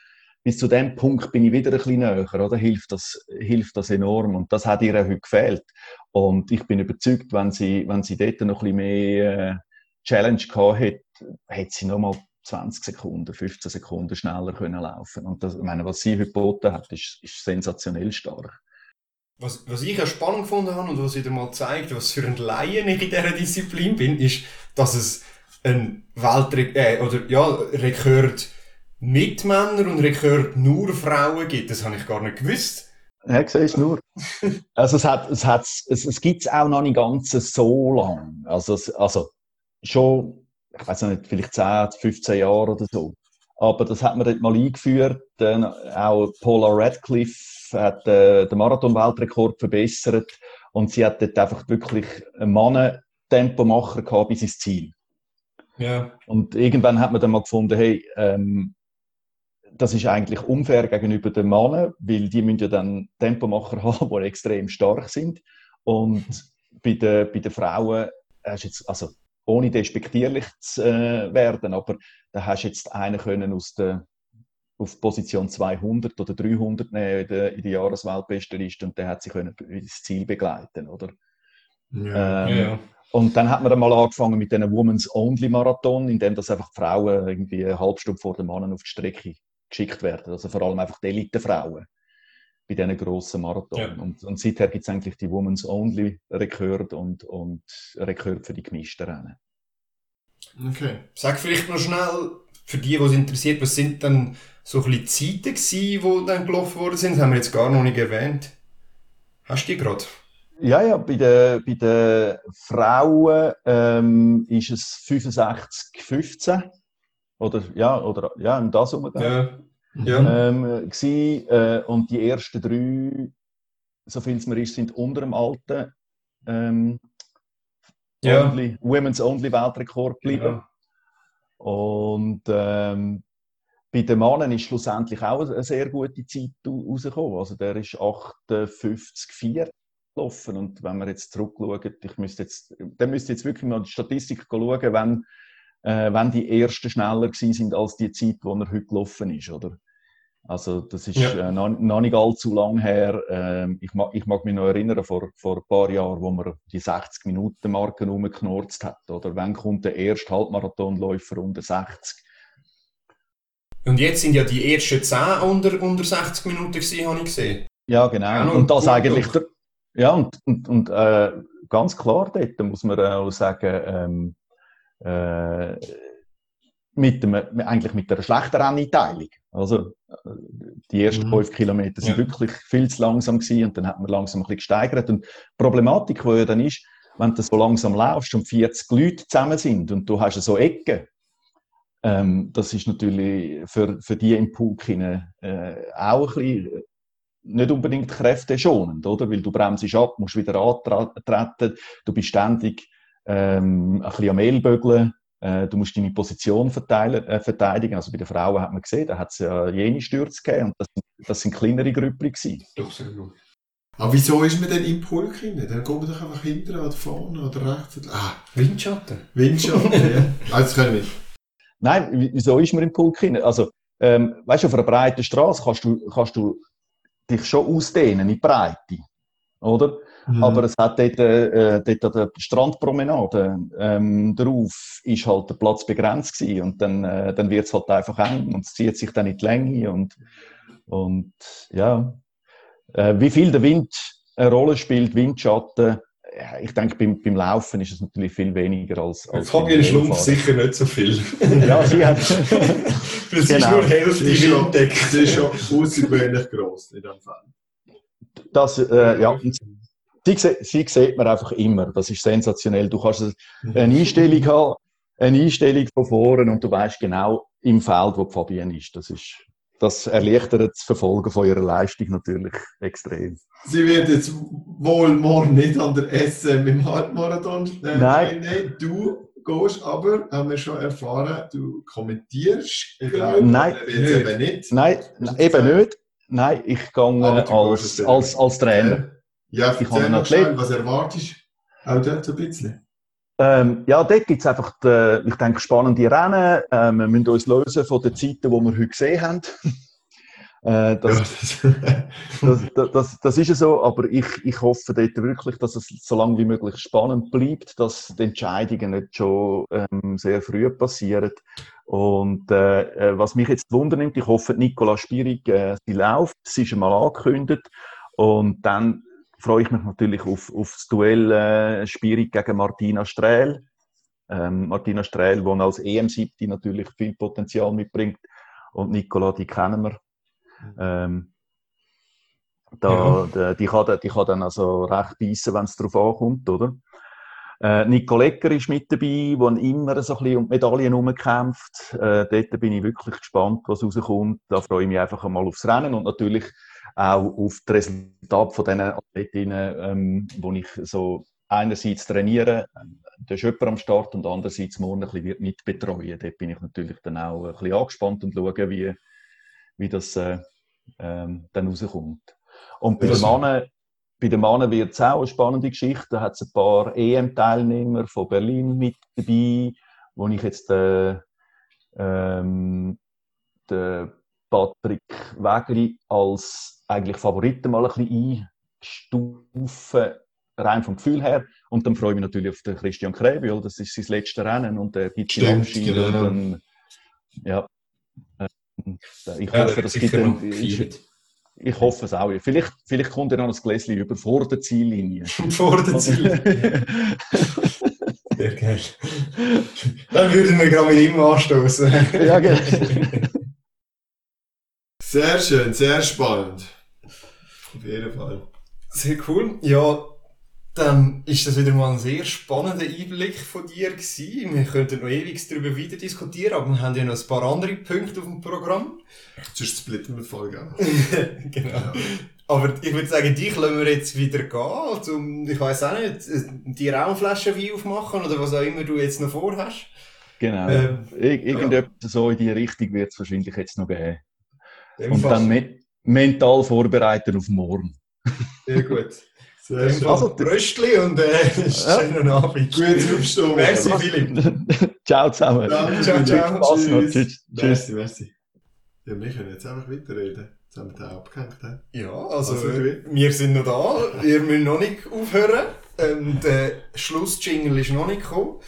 D: bis zu dem Punkt bin ich wieder ein bisschen näher, oder? Hilft das, hilft das enorm. Und das hat ihr auch heute gefehlt. Und ich bin überzeugt, wenn sie, wenn sie dort noch ein bisschen mehr äh, Challenge gehabt hätte, hätte sie noch mal 20 Sekunden, 15 Sekunden schneller können laufen. Und das, ich meine, was sie heute geboten hat, ist, ist sensationell stark.
B: Was, was ich ja spannend gefunden habe und was wieder mal zeigt, was für ein Laien ich in dieser Disziplin bin, ist, dass es ein Weltrekord, äh, oder ja, Rekord mit Männern und Rekord nur Frauen gibt. Das habe ich gar nicht gewusst.
D: Ja, siehst du nur. Also es, hat, es, hat, es, es gibt es auch noch nicht ganz so lang. Also, es, also schon, ich weiß nicht, vielleicht 10, 15 Jahre oder so. Aber das hat man dort mal eingeführt. Dann auch Paula Radcliffe hat äh, den Marathon-Weltrekord verbessert. Und sie hat dort einfach wirklich einen Mannen-Tempomacher gehabt bis ins Ziel.
B: Ja.
D: Und irgendwann hat man dann mal gefunden, hey, ähm, das ist eigentlich unfair gegenüber den Männern, weil die müssen ja dann Tempomacher haben, die extrem stark sind. Und bei den, bei den Frauen hast du jetzt, also ohne despektierlich zu äh, werden, aber da hast du jetzt einen können aus der auf Position 200 oder 300 nehmen in der, in der Jahresweltbestenliste und der hat sie können ins Ziel begleiten, oder?
A: Ja.
D: Ähm,
B: ja.
D: und dann hat man dann mal angefangen mit einem Women's Only Marathon, in dem das einfach die Frauen irgendwie eine halbe Stunde vor den Männern auf die Strecke geschickt werden. Also vor allem einfach die Elite-Frauen bei diesen grossen Marathon.
B: Ja.
D: Und, und seither gibt es eigentlich die Women's Only Rekord und, und Rekord für die gemischten Rennen.
A: Okay.
B: Sag vielleicht noch schnell, für die, die es interessiert, was sind dann so ein bisschen Zeiten gewesen, die dann gelaufen worden sind? Das haben wir jetzt gar noch nicht erwähnt. Hast du die gerade?
D: Ja, ja, bei den, bei den Frauen ähm, ist es 65, 15. Oder, ja, oder, ja, im das rum.
B: Ja. Ja.
D: ähm, gsi, äh, und die ersten drei, so viel es mir ist, sind unter dem alten ähm,
B: Ja.
D: only, Women's Only Weltrekord geblieben.
B: Ja.
D: Und ähm, bei den Männern ist schlussendlich auch eine sehr gute Zeit au- rausgekommen. Also der ist 58,4 gelaufen. Und wenn wir jetzt zurückschauen, ich müsste jetzt, dann müsste jetzt wirklich mal die Statistik schauen, wenn, äh, wenn die ersten schneller gewesen sind als die Zeit, wo er heute gelaufen ist, oder? Also das ist
B: Ja.
D: äh, noch, noch nicht allzu lang her. Ähm, ich, mag, ich mag mich noch erinnern, vor, vor ein paar Jahren, wo man die 60-Minuten-Marke rumgeknurzt hat. Oder wann kommt der erste Halbmarathonläufer unter 60?
B: Und jetzt sind ja die ersten 10 unter, unter 60 Minuten gewesen, habe ich gesehen.
D: Ja, genau.
B: Ja,
D: und das
B: gut,
D: eigentlich, der, ja, und, und, und äh, ganz klar dort muss man auch sagen, ähm, äh, mit dem, eigentlich mit einer schlechten Renneinteilung. Also, äh, die ersten
A: Mhm.
D: fünf Kilometer sind
B: Ja.
D: wirklich viel zu langsam gewesen und dann hat man langsam ein bisschen gesteigert. Und die Problematik, die ja dann ist, wenn du so langsam laufst und 40 Leute zusammen sind und du hast so Ecken, Ähm, das ist natürlich für, für die im Pulk äh, auch ein bisschen nicht unbedingt kräfteschonend, oder? Weil du bremst ab, musst wieder antreten, du bist ständig ähm, ein bisschen am Ellbögeln, äh, du musst deine Position äh, verteidigen. Also bei den Frauen hat man gesehen, da hat es ja jene Stürze gegeben und das, das sind kleinere Grüppli gewesen.
A: Aber wieso ist man denn im Pulk drin? Dann kommt man doch einfach hinten oder vorne oder rechts. Ah,
B: Windschatten.
A: Windschatten, ja. Also das können wir.
D: Nein, wieso ist man im Pulk drin? Also, ähm, weißt du, auf einer breiten Straße kannst du, kannst du dich schon ausdehnen in die Breite. Oder? Mhm. Aber es hat dort, äh, dort an der Strandpromenade ähm, drauf ist halt der Platz begrenzt gewesen und dann, äh, dann wird es halt einfach eng und es zieht sich dann in die Länge und, und ja. Äh, wie viel der Wind eine Rolle spielt, Windschatten, ich denke, beim, beim Laufen ist es natürlich viel weniger als. als
B: Fabian Schlumpf sicher nicht so viel.
D: ja, sie hat.
B: das genau. ist nur Hälfte Winddecke.
A: Das ist schon außergewöhnlich gross in dem Fall.
D: Das, äh, ja. Sie, sie sieht man einfach immer. Das ist sensationell. Du kannst eine Einstellung haben, eine Einstellung von vorne und du weißt genau im Feld, wo Fabian ist. Das ist das erleichtert das Verfolgen von ihrer Leistung natürlich extrem.
A: Sie wird jetzt wohl morgen nicht an der SM im Halbmarathon
D: äh, Nein.
A: Nein, du gehst aber, haben wir schon erfahren, du kommentierst.
D: Glaube, Nein,
A: eben nicht.
D: Nein, eben nicht. Nein, ich gehe als, als, als Trainer.
A: Ja, ich erzähl noch schnell, was erwartest du? Auch dort so ein bisschen.
D: Ähm, ja, dort gibt es einfach, die, ich denke, spannende Rennen. Ähm, wir müssen uns lösen von den Zeiten, die wir heute gesehen haben. äh, das, das, das, das, das, ist ja so, aber ich, ich hoffe dort wirklich, dass es so lange wie möglich spannend bleibt, dass die Entscheidungen nicht schon ähm, sehr früh passieren. Und äh, äh was mich jetzt wundernimmt, ich hoffe, Nicola Spierig, äh, sie läuft, sie ist einmal angekündigt. Und dann freue ich mich natürlich auf, auf das Duell äh, Spierig gegen Martina Strehl. Ähm, Martina Strehl, die als EM-Siebte natürlich viel Potenzial mitbringt. Und Nicola, die kennen wir. Ähm, da, ja. die, kann, die kann dann also recht beißen, wenn es darauf ankommt, oder? Äh, Nico Lecker ist mit dabei, der immer so ein bisschen um Medaillen herumkämpft. Äh, dort bin ich wirklich gespannt, was rauskommt. Da freue ich mich einfach einmal aufs Rennen und natürlich auch auf das Resultat von diesen Athletinnen, ähm, wo ich so einerseits trainiere, da ist jemand am Start und andererseits morgen ein bisschen mitbetreuen. Dort bin ich natürlich dann auch ein bisschen angespannt und schaue, wie, wie das äh, ähm, dann rauskommt. Und bei den Männern, bei den Männern wird es auch eine spannende Geschichte. Da hat es ein paar EM-Teilnehmer von Berlin mit dabei, wo ich jetzt äh, ähm, den Patrick Wegli als eigentlich Favoriten mal ein bisschen einstufen, rein vom Gefühl her. Und dann freue ich mich natürlich auf den Christian Kräbi, das ist sein letztes Rennen und der gibt die Langscheid. Genau. ja, ich hoffe, ja, das gibt ein, ich, ich hoffe es auch. Vielleicht, vielleicht kommt er noch ein Gläschen über vor der Ziellinie.
B: vor der Ziellinie. Sehr geil. Dann würden wir gerade mit ihm anstoßen. ja, genau.
A: Sehr schön, sehr spannend. Auf jeden Fall.
B: Sehr cool. Ja, dann ist das wieder mal ein sehr spannender Einblick von dir gewesen. Wir könnten noch ewig darüber weiter diskutieren, aber wir haben ja noch ein paar andere Punkte auf dem Programm.
A: Sonst splitten wir Folge an.
B: genau. Ja. Aber ich würde sagen, dich lassen wir jetzt wieder gehen. Zum, ich weiß auch nicht, die Raumflasche wie aufmachen oder was auch immer du jetzt noch vorhast.
D: Genau. Ähm, Irgendetwas ja. so in die Richtung wird es wahrscheinlich jetzt noch geben. Und dann me mental vorbereiten auf morgen.
B: Sehr gut. Sehr schön. Also, Röstli und äh, schönen ja. Abend.
A: Gut aufstehen.
B: Merci, Philipp.
D: ciao zusammen.
B: Ja, ciao, ciao.
A: Noch. Tschüss. Merci, merci. Ja, wir können jetzt einfach weiterreden. Jetzt haben wir den abgehängt. He?
B: Ja, also, also wir sind noch da. Ihr müsst noch nicht aufhören. Ähm, der Schlussjingle ist noch nicht gekommen.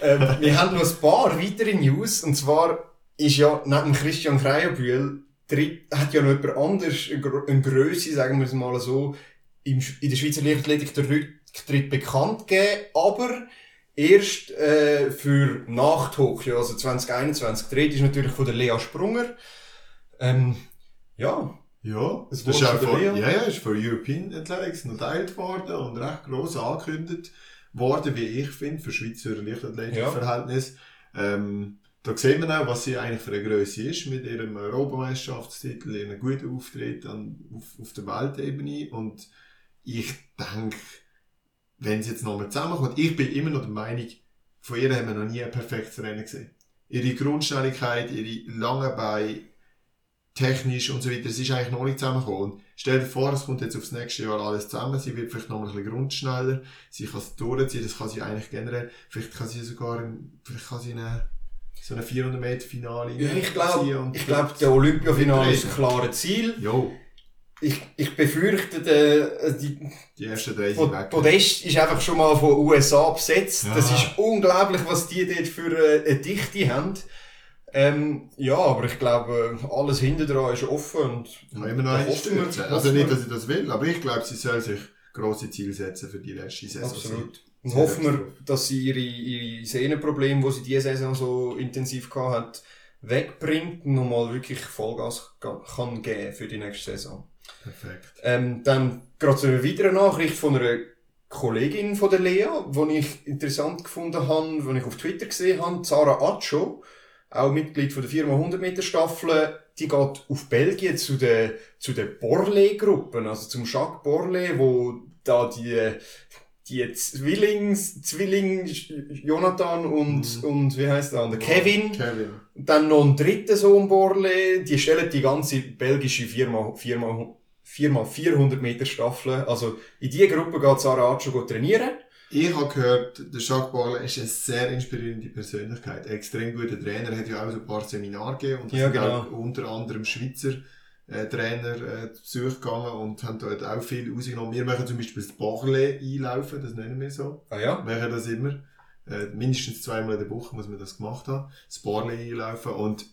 B: Ähm, wir haben noch ein paar weitere News. Und zwar ist ja neben Christian Kreienbühl hat ja noch jemand anders eine Größe, sagen wir es mal so, in der Schweizer Leichtathletik der Rücktritt bekannt gegeben, aber erst äh, für nach Tokio, also 2021. Der ist natürlich von der Lea Sprunger. Ähm, ja.
A: Ja, das, das ist auch von, ja, ja, ist von European Athletics notiert worden und recht gross angekündigt worden, wie ich finde, für Schweizer Leichtathletik-Verhältnis. Ja. Ähm, da sieht man auch, was sie eigentlich für eine Größe ist, mit ihrem Europameisterschaftstitel, ihrem guten Auftritt an, auf, auf der Weltebene. Und ich denke, wenn sie jetzt nochmal zusammenkommt, ich bin immer noch der Meinung, von ihr haben wir noch nie ein perfektes Rennen gesehen. Ihre Grundschnelligkeit, ihre langen Beine, technisch und so weiter, es ist eigentlich noch nicht zusammengekommen. Und stell dir vor, es kommt jetzt aufs nächste Jahr alles zusammen, sie wird vielleicht noch ein bisschen grundschneller, sie kann es durchziehen, das kann sie eigentlich generell, vielleicht kann sie sogar, vielleicht kann sie eine, so eine 400 Meter Finale
B: Ja, ich glaube, ich glaube, der Olympiafinale ist ein klares Ziel.
A: Jo,
B: Ich, ich befürchte, der, die
A: die ersten drei sind weg.
B: Podest ist einfach schon mal von USA besetzt.
A: Ja.
B: Das ist unglaublich, was die dort für äh, eine Dichte haben. Ähm, ja, aber ich glaube, alles hinten dran ist offen und
A: Ich habe immer noch
B: wir-
A: Also nicht, dass ich das will, aber ich glaube, sie soll sich grosse Ziele setzen für die letzte Saison.
B: Absolut. Und hoffen wir, dass sie ihre, ihre Sehnenprobleme, die sie diese Saison so intensiv gehabt hat, wegbringt und nochmal wirklich Vollgas ga- kann geben für die nächste Saison.
A: Perfekt.
B: Ähm, dann gerade zu einer weiteren Nachricht von einer Kollegin von der Lea, die ich interessant gefunden habe, die ich auf Twitter gesehen habe, Sarah Acho, auch Mitglied von der Firma 100 Meter Staffel, die geht auf Belgien zu den, zu den Borlée-Gruppen, also zum Jacques Borlée, wo da die, die Zwillings, Zwilling, Jonathan und, und wie heißt der andere? Kevin.
A: Kevin.
B: Dann noch ein dritter Sohn Borle, die stellen die ganze belgische Firma, Firma, Firma 400 Meter Staffel. Also in diese Gruppe geht Sarah Acho go trainieren.
A: Ich habe gehört, der Jacques Barle ist eine sehr inspirierende Persönlichkeit. Ein extrem guter Trainer, hat ja auch so ein paar Seminare gegeben und
B: Ja, genau.
A: unter anderem Schweizer äh, Trainer äh, zu Besuch gegangen und haben dort auch viel rausgenommen. Wir machen zum Beispiel das Barle einlaufen, das nennen wir so.
B: Ah ja?
A: Wir machen das immer. Äh, mindestens zweimal in der Woche muss man das gemacht haben. Das Barle einlaufen und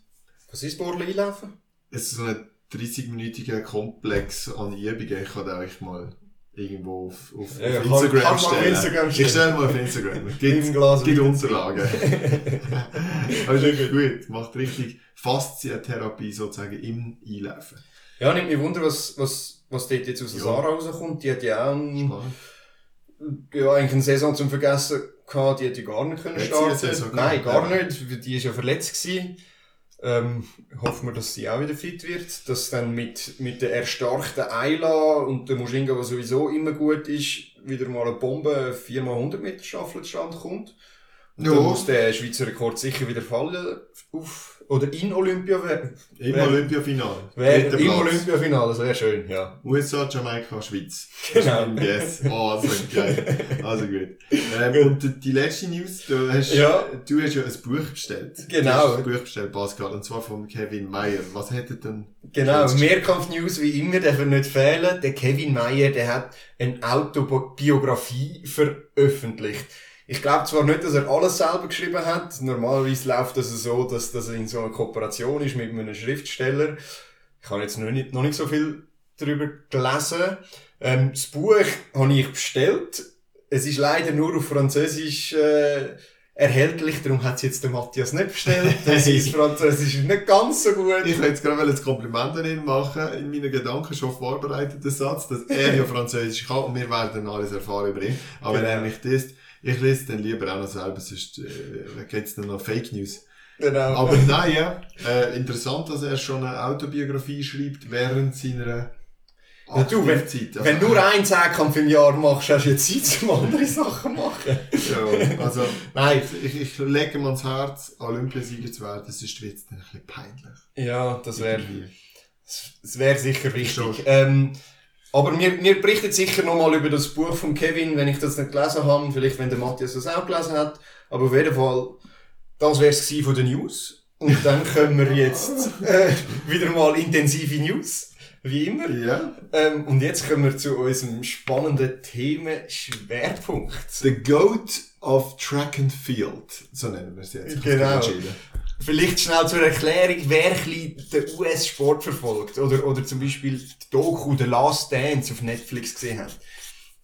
B: Was ist Borle einlaufen?
A: es ist so ein 30-minütiger Komplex an Übungen. Ich kann euch mal irgendwo auf, auf,
B: Ja,
A: auf
B: kann-
A: Instagram
B: kann auf
A: stellen.
B: Instagram
A: Ich
B: stellen.
A: stelle mal auf Instagram. Gibt, gibt. Unterlagen. Wirklich gut. Macht richtig Faszientherapie sozusagen im Einlaufen.
B: Ja, nimmt mich wunder, was, was, was dort jetzt aus der
A: Ja.
B: Sarah rauskommt. Die hat ja auch einen, ja, eigentlich eine Saison zum Vergessen gehabt, die hätte ja gar nicht können starten. Nein,
A: gehabt?
B: gar
A: Ja.
B: nicht. Die ist ja verletzt gewesen. Ähm, hoffen wir, dass sie auch wieder fit wird. Dass dann mit, mit der erstarkten Ayla und der Muschinga, der sowieso immer gut ist, wieder mal eine Bombe 4x100 Meter Staffel zustande kommt. Und
A: Ja.
B: dann muss der Schweizer Rekord sicher wieder fallen auf, oder in Olympia werden.
A: Im
B: Wer-
A: Olympiafinale. Dritter
B: im
A: Platz.
B: Olympiafinale, sehr schön, ja.
A: USA, Jamaika, Schweiz.
B: Genau.
A: Yes. Oh, also geil. Also gut. Ähm, und die, letzte News, du hast,
B: Ja.
A: du hast ja ein Buch bestellt.
B: Genau.
A: Du hast ein Buch bestellt, Pascal, und zwar von Kevin Meyer. Was hätte denn?
B: Genau, Mehrkampf-News wie immer, dürfen nicht fehlen. Der Kevin Meyer, der hat eine Autobiografie veröffentlicht. Ich glaube zwar nicht, dass er alles selber geschrieben hat. Normalerweise läuft das so, dass das in so einer Kooperation ist mit einem Schriftsteller. Ich habe jetzt noch nicht, noch nicht so viel darüber gelesen. Ähm, das Buch habe ich bestellt. Es ist leider nur auf Französisch äh, erhältlich, darum hat es jetzt der Matthias nicht bestellt. Das ist Französisch nicht ganz so gut.
A: Ich wollte jetzt gerade ein Kompliment an ihn machen, in meinen Gedanken schon vorbereiteten Satz, dass er ja Französisch kann und wir werden alles erfahren über ihn. Aber wenn er
B: Genau.
A: nicht ist, ich lese dann lieber auch noch selber, sonst äh, geht's dann noch Fake News.
B: Genau.
A: Aber nein, ja, äh, interessant, dass er schon eine Autobiografie schreibt während seiner
B: Ja, du, wenn,
A: Aktivzeit.
B: wenn du nur einen Zehnkampf im Jahr machst, hast du jetzt Zeit, um andere Sachen machen.
A: Ja, also,
B: Nein.
A: ich, ich lege mir ans Herz, Olympiasieger zu werden, sonst wird es dann ein bisschen peinlich.
B: Ja, das wäre das wär sicher wichtig. Ähm, aber wir, wir berichten sicher nochmal über das Buch von Kevin, wenn ich das nicht gelesen habe. Vielleicht, wenn der Matthias das auch gelesen hat. Aber auf jeden Fall, das wäre es von den News. Und dann können wir jetzt äh, wieder mal intensive News. Wie immer.
A: Ja.
B: Ähm, und jetzt kommen wir zu unserem spannenden Themenschwerpunkt.
A: The Goat of Track and Field. So nennen wir es jetzt.
B: Genau. Vielleicht schnell zur Erklärung, wer ein den US-Sport verfolgt oder, oder zum Beispiel die Doku The Last Dance auf Netflix gesehen hat,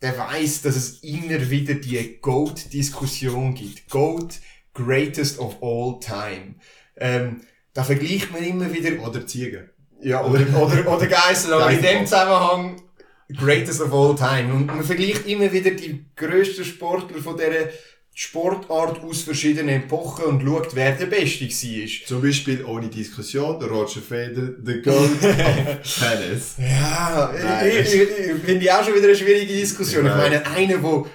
B: der weiß, dass es immer wieder die GOAT-Diskussion gibt. GOAT, Greatest of All Time. Ähm, da vergleicht man immer wieder,
A: Oder Ziegen.
B: ja, oder, oder, oder Geister, aber in dem. Zusammenhang Greatest of All Time. Und man vergleicht immer wieder die grössten Sportler von dieser Sportart aus verschiedenen Epochen und schaut, wer der Beste war.
A: Zum Beispiel ohne Diskussion, der Roger Federer, der Gold of Tennis.
B: Ja, finde ich auch schon wieder eine schwierige Diskussion. Ich meine, einer, der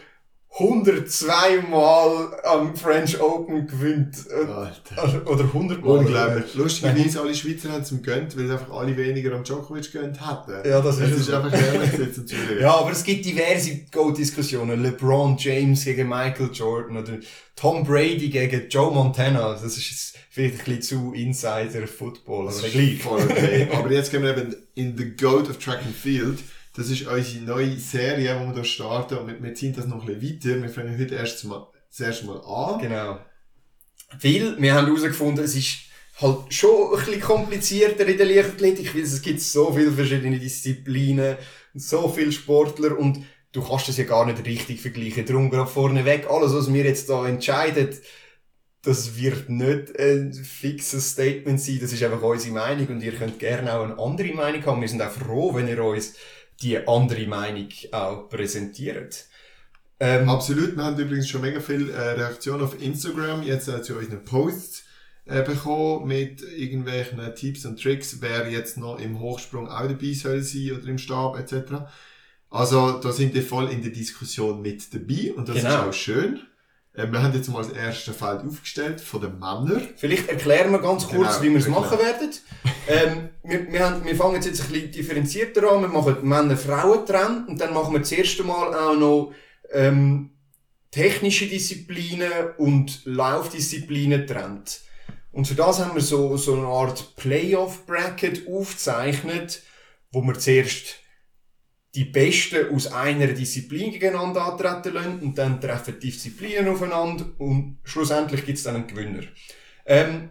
B: 102 Mal am French Open gewinnt,
A: Alter.
B: oder 100 Mal.
A: Unglaublich. Lustigerweise, alle Schweizer haben es ihm gönnt, weil einfach alle weniger am Djokovic gönnt hätten.
B: Ja, das
A: Das
B: ist
A: ist einfach ehrlich natürlich.
B: Ja, aber es gibt diverse Go-Diskussionen. LeBron James gegen Michael Jordan oder Tom Brady gegen Joe Montana. Das ist jetzt vielleicht ein bisschen zu Insider-Football, aber gleich.
A: Voll okay. Aber jetzt gehen wir eben in The Goat of Track and Field. Das ist unsere neue Serie, die wir hier starten. Und wir, wir ziehen das noch ein bisschen weiter. Wir fangen heute erst mal, das erste Mal an.
B: Genau. Weil wir haben herausgefunden, es ist halt schon ein bisschen komplizierter in der Leichtathletik, weil es gibt so viele verschiedene Disziplinen, so viele Sportler und du kannst das ja gar nicht richtig vergleichen. Darum gerade vorneweg, alles, was wir jetzt da entscheiden, das wird nicht ein fixes Statement sein, das ist einfach unsere Meinung und ihr könnt gerne auch eine andere Meinung haben. Wir sind auch froh, wenn ihr uns die andere Meinung auch präsentiert. Ähm,
A: Absolut. Wir haben übrigens schon mega viele äh, Reaktionen auf Instagram, jetzt äh, zu unseren Posts äh, bekommen mit irgendwelchen äh, Tipps und Tricks, wer jetzt noch im Hochsprung auch dabei soll sein oder im Stab etc. Also da sind wir voll in der Diskussion mit dabei und das
B: Genau.
A: ist auch schön. Äh, wir haben jetzt mal das erste Feld aufgestellt von den Männern.
B: Vielleicht erklären wir ganz kurz,
A: Genau,
B: wie wir es machen werden. Ähm, wir, wir, haben, wir fangen jetzt, ein bisschen differenzierter an. Wir machen Männer-Frauen-Trend und dann machen wir das erste Mal auch noch ähm, technische Disziplinen und Laufdisziplinen trennt. Und für das haben wir so, so eine Art Playoff-Bracket aufgezeichnet, wo wir zuerst die Besten aus einer Disziplin gegeneinander antreten lassen und dann treffen die Disziplinen aufeinander und schlussendlich gibt es dann einen Gewinner. Ähm,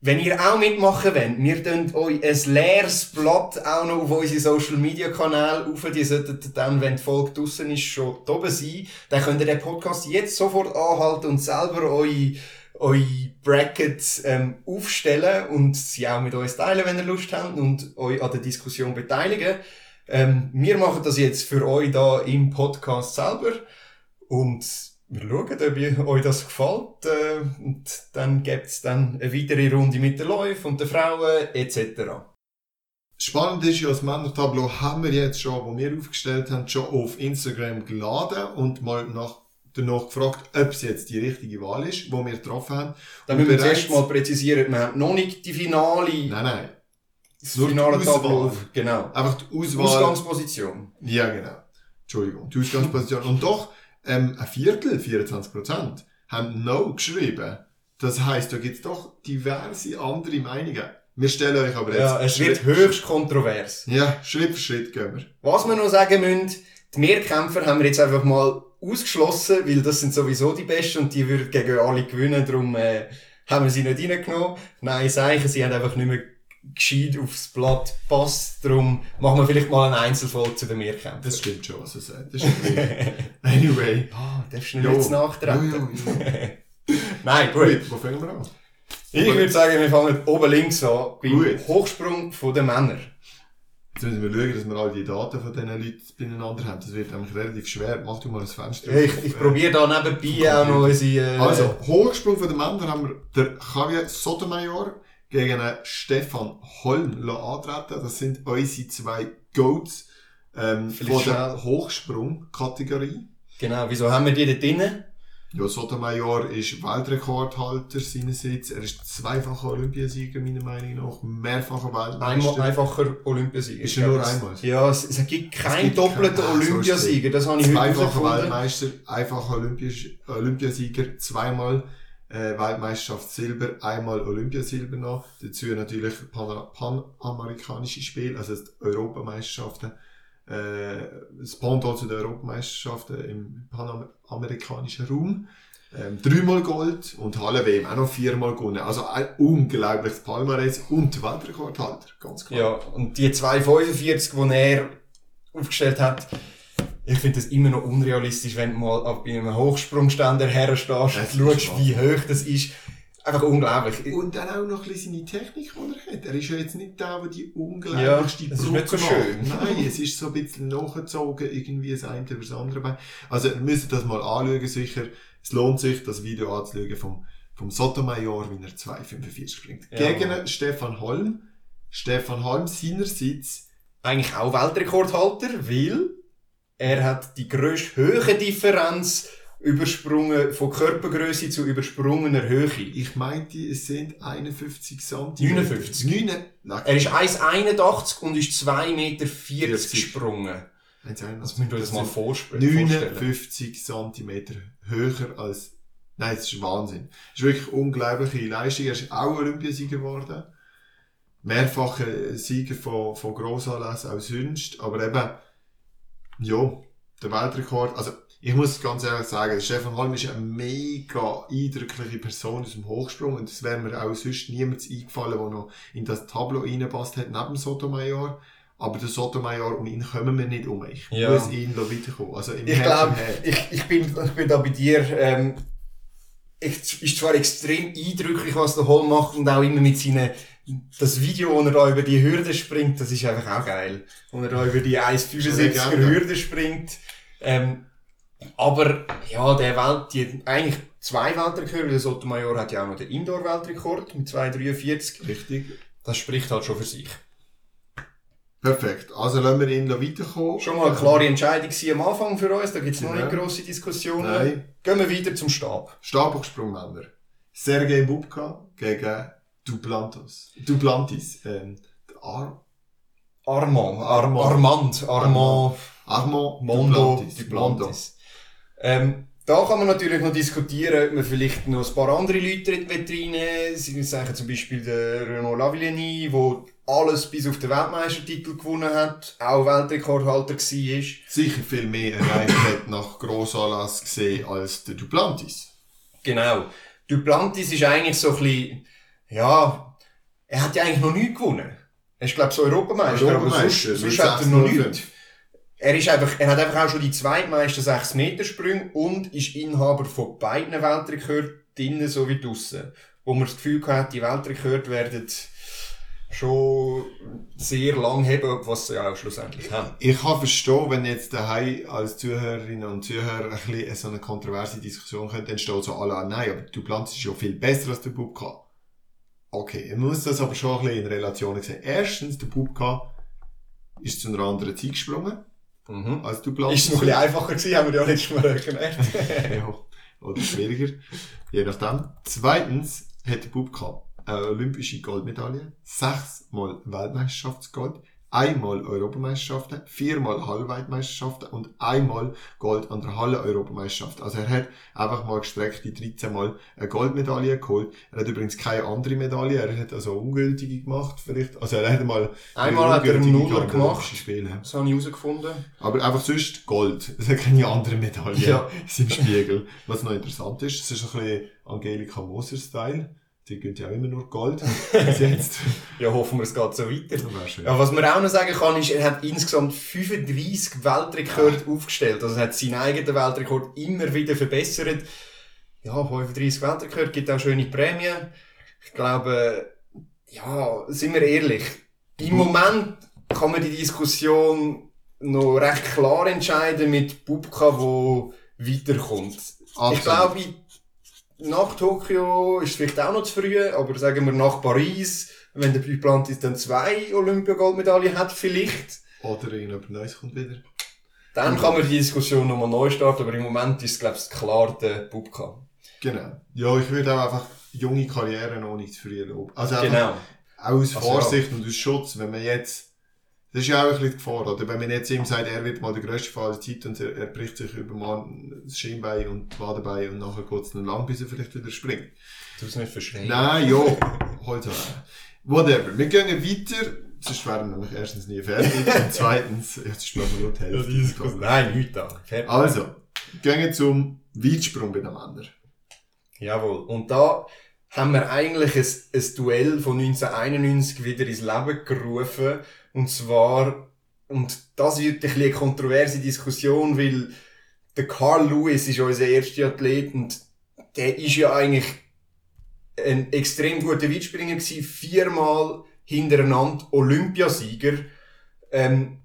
B: wenn ihr auch mitmachen wollt, wir tun euch ein leeres Blatt auch noch auf unsere Social Media Kanäle auf. Die sollten dann, wenn die Folge draussen ist, schon oben sein. Dann könnt ihr den Podcast jetzt sofort anhalten und selber eure, eure Brackets ähm, aufstellen und sie auch mit uns teilen, wenn ihr Lust habt und euch an der Diskussion beteiligen. Ähm, wir machen das jetzt für euch da im Podcast selber und wir schauen, ob euch das gefällt. Äh, und dann gibt's dann eine weitere Runde mit den Läufen und den Frauen etc.
A: Spannend ist ja, das Männertableau haben wir jetzt schon, wo wir aufgestellt haben, schon auf Instagram geladen und mal nach, danach gefragt, ob es jetzt die richtige Wahl ist, wo wir getroffen haben.
B: Da
A: Und
B: müssen wir zuerst mal präzisieren, wir haben noch nicht die finale,
A: Nein, nein.
B: das
A: nur die
B: finale
A: Auswahl.
B: Tableau. Genau.
A: Einfach die Auswahl.
B: Ausgangsposition.
A: Ja, genau. Entschuldigung. Die Ausgangsposition. Und doch, ähm, ein Viertel, 24 Prozent, haben No geschrieben. Das heisst, da gibt's doch diverse andere Meinungen. Wir stellen euch aber jetzt
B: Ja, es wird höchst kontrovers.
A: ja, Schritt für Schritt gehen wir.
B: Was wir noch sagen müssen, die Mehrkämpfer haben wir jetzt einfach mal ausgeschlossen, weil das sind sowieso die Besten und die würden gegen alle gewinnen, darum äh, haben wir sie nicht reingenommen. Nein, Seichen, sie haben einfach nicht mehr gescheit aufs Blatt gepasst, darum machen wir vielleicht mal eine Einzelfolge zu den Mehrkämpfern.
A: Das stimmt schon, was er sagt. Das anyway.
B: Ah, darfst du nicht jetzt nachtreten?
A: Jo, jo, jo.
B: Nein, gut.
A: Gut, wo fangen wir an?
B: Ich würde sagen, wir fangen oben links an, beim
A: Gut.
B: Hochsprung von den Männern.
A: Jetzt müssen wir schauen, dass wir all die Daten von diesen Leuten beieinander haben. Das wird nämlich relativ schwer. Mach du mal ein Fenster.
B: Ich,
A: auf.
B: ich probiere da nebenbei auch noch unsere... Äh,
A: Also, Hochsprung von den Männern haben wir der Javier Sotomayor gegen Stefan Holm antreten. Das sind unsere zwei Goats ähm, von der Hochsprung-Kategorie.
B: Genau, wieso haben wir die da drinnen?
A: Ja, Sotomayor ist Weltrekordhalter seinerseits. Er ist zweifacher Olympiasieger, meiner Meinung nach. Mehrfacher
B: Einmal
A: Weltmeister.
B: einfacher Olympiasieger.
A: Ist er nur einmal?
B: Ja, es, es gibt keinen doppelten
A: keinen- Ah,
B: Olympiasieger, das habe ich heute
A: Zweifacher. Weltmeister, einfacher Olympiasieger, zweimal äh, Weltmeisterschaft Silber, einmal Olympiasilber noch. Dazu natürlich Pan panamerikanische Spiele, also die Europameisterschaften. Äh, das Pendant zu den Europameisterschaften im panamerikanischen Raum. Ähm, dreimal Gold und Halle WM auch noch viermal gewonnen. Also ein unglaubliches Palmares und Weltrekordhalter, ganz klar.
B: Ja, und die 245, die er aufgestellt hat, ich finde das immer noch unrealistisch, wenn du mal bei einem Hochsprungständer herstehst und schaust, wie hoch das ist. einfach unglaublich.
A: Und dann auch noch ein bisschen seine Technik, die er hat. Er ist ja jetzt nicht der, der die unglaublichste
B: Ja, es ist nicht so
A: Brücke
B: schön.
A: macht. Nein, es ist so ein bisschen nachgezogen, irgendwie das eine über das andere Bein. Also, ihr müsst das mal anschauen, sicher. Es lohnt sich, das Video anzuschauen vom, vom Sotomayor, wie er 2,45 springt.
B: Ja.
A: Gegen Stefan Holm. Stefan Holm seinerseits
B: Eigentlich auch Weltrekordhalter, weil er hat die grösste Höhendifferenz übersprungen, von Körpergröße zu übersprungener Höhe.
A: Ich meinte, es sind 51 cm.
B: 59.
A: 9,
B: Er ist 1,81 und ist 2,40 Meter
A: 40.
B: gesprungen. Das müssen wir uns
A: das
B: mal vorstellen.
A: 59 cm höher als, nein, das ist Wahnsinn. Das ist wirklich unglaubliche Leistung. Er ist auch Olympiasieger geworden. Mehrfacher Sieger von, von Grossanlässen auch sonst. Aber eben, ja, der Weltrekord, also, ich muss ganz ehrlich sagen, Stefan Holm ist eine mega eindrückliche Person aus dem Hochsprung und es wäre mir auch sonst niemand eingefallen, der noch in das Tableau reinpasst hat, neben dem Sotomayor. Aber der Sotomayor und ihn kommen wir nicht um. Ich
B: Ja.
A: muss ihn noch weiterkommen. Also im
B: Ich glaube, ich, ich, bin, ich bin da bei dir. Ähm, ich, ist zwar extrem eindrücklich, was der Holm macht und auch immer mit seinen. Das Video, wo er da über die Hürde springt, das ist einfach auch geil. Wo er da über die 1,75er
A: Legende.
B: Hürde springt. Ähm, aber, ja, der Welt, die, eigentlich zwei Weltrekorde. Der Sotomayor hat ja auch noch den Indoor-Weltrekord mit 2,43.
A: Richtig.
B: Das spricht halt schon für sich.
A: Perfekt. Also lassen wir ihn noch weiterkommen.
B: Schon mal eine klare Entscheidung am Anfang für uns, da gibt's noch
A: Ja.
B: nicht grosse Diskussionen.
A: Nein.
B: Gehen wir weiter zum Stab.
A: Stabhochsprungmänner. Sergei Bubka gegen Duplantis. Duplantis. Ähm, Ar
B: Armand, Ar
A: Armand.
B: Armand, Armand,
A: Armand
B: Mondo,
A: Duplantis.
B: Duplantis. Ähm, da kann man natürlich noch diskutieren, ob man vielleicht noch ein paar andere Leute reinnehmen. Sie sagen zum Beispiel der Renaud Lavillenie, der alles bis auf den Weltmeistertitel gewonnen hat, auch Weltrekordhalter war.
A: Sicher viel mehr erreicht hat nach Grossanlass gesehen als der Duplantis.
B: Genau. Duplantis ist eigentlich so ein bisschen, ja, er hat ja eigentlich noch nichts gewonnen. Er ist, glaube ich, so Europameister,
A: Europameister,
B: aber sonst, sonst hat er noch
A: 6,05.
B: nichts. Er ist einfach, er hat einfach auch schon die zweitmeisten 6 Meter Sprünge und ist Inhaber von beiden Weltrekorden drinnen sowie draussen. Wo man das Gefühl hat, die Weltrekorde werden schon sehr lang haben, was sie auch schlussendlich haben.
A: Ich kann verstehen, wenn jetzt daheim als Zuhörerinnen und Zuhörer ein bisschen so eine kontroverse Diskussion könnte entstehen, so alle, nein, aber Duplantis ist ja viel besser als der Bubka. Okay, man muss das aber schon ein bisschen in Relation sehen. Erstens, der Bubka ist zu einer anderen Zeit gesprungen
B: Mhm.
A: als Duplantis.
B: Ist es noch ein bisschen einfacher gewesen, haben wir ja letztes Mal erklärt.
A: ja, oder schwieriger, je nachdem. Zweitens hat der Bubka eine olympische Goldmedaille, sechsmal Weltmeisterschaftsgold, einmal Europameisterschaften, viermal Hallenweltmeisterschaften und einmal Gold an der Halle-Europameisterschaft. Also er hat einfach mal gestreckt die 13 Mal eine Goldmedaille geholt. Er hat übrigens keine andere Medaille, er hat also ungültige gemacht vielleicht. Also er hat mal
B: Einmal hat er einen Nuller gemacht.
A: Spielen.
B: Das habe ich herausgefunden.
A: Aber einfach sonst Gold. Es hat keine andere Medaille
B: Ja.
A: im Spiegel. Was noch interessant ist, es ist ein bisschen Angelika Moser-Style. Die gönnt ja auch immer nur Gold. Bis jetzt.
B: Ja, hoffen wir, es geht so weiter. Ja, was man auch noch sagen kann, ist, er hat insgesamt 35 Weltrekorde aufgestellt. Also er hat seinen eigenen Weltrekord immer wieder verbessert. Ja, 35 Weltrekorde gibt auch schöne Prämien. Ich glaube, ja, sind wir ehrlich. Im Moment kann man die Diskussion noch recht klar entscheiden mit Bubka, wo weiterkommt. Ich
A: Absolut.
B: glaube, nach Tokio ist vielleicht auch noch zu früh, aber sagen wir nach Paris, wenn der geplant ist, dann zwei Olympiagoldmedaillen hat, vielleicht,
A: Oder irgendjemand Neues kommt wieder.
B: dann kann man die Diskussion nochmal neu starten, aber im Moment ist es, glaube ich, klar der Bubka.
A: Genau. Ja, ich würde auch einfach junge Karrieren noch nicht zu früh loben. Also einfach
B: Genau.
A: aus
B: Also
A: Vorsicht und aus Schutz, wenn man jetzt, das ist ja auch ein bisschen die Gefahr, oder? Wenn man jetzt ihm sagt, er wird mal der grösste Fall der Zeit und er, er bricht sich über das Schienbein und das Wadenbein und nachher geht es noch lang, bis er vielleicht wieder springt.
B: Du es nicht verschreien.
A: Nein, ja, halt an. Whatever. Wir gehen weiter, sonst wären wir nämlich erstens nie fertig und zweitens, ja, jetzt spielen wir nur die Hälfte.
B: Nein, nichts da. Fertig.
A: Also, gehen zum Weitsprung bei den Männern.
B: Jawohl. Und da haben wir eigentlich ein, ein Duell von 1991 wieder ins Leben gerufen. Und zwar, und das wird ein bisschen eine kontroverse Diskussion, weil der Carl Lewis ist unser erster Athlet und der ist ja eigentlich ein extrem guter Weitspringer gewesen, viermal hintereinander Olympiasieger, ähm,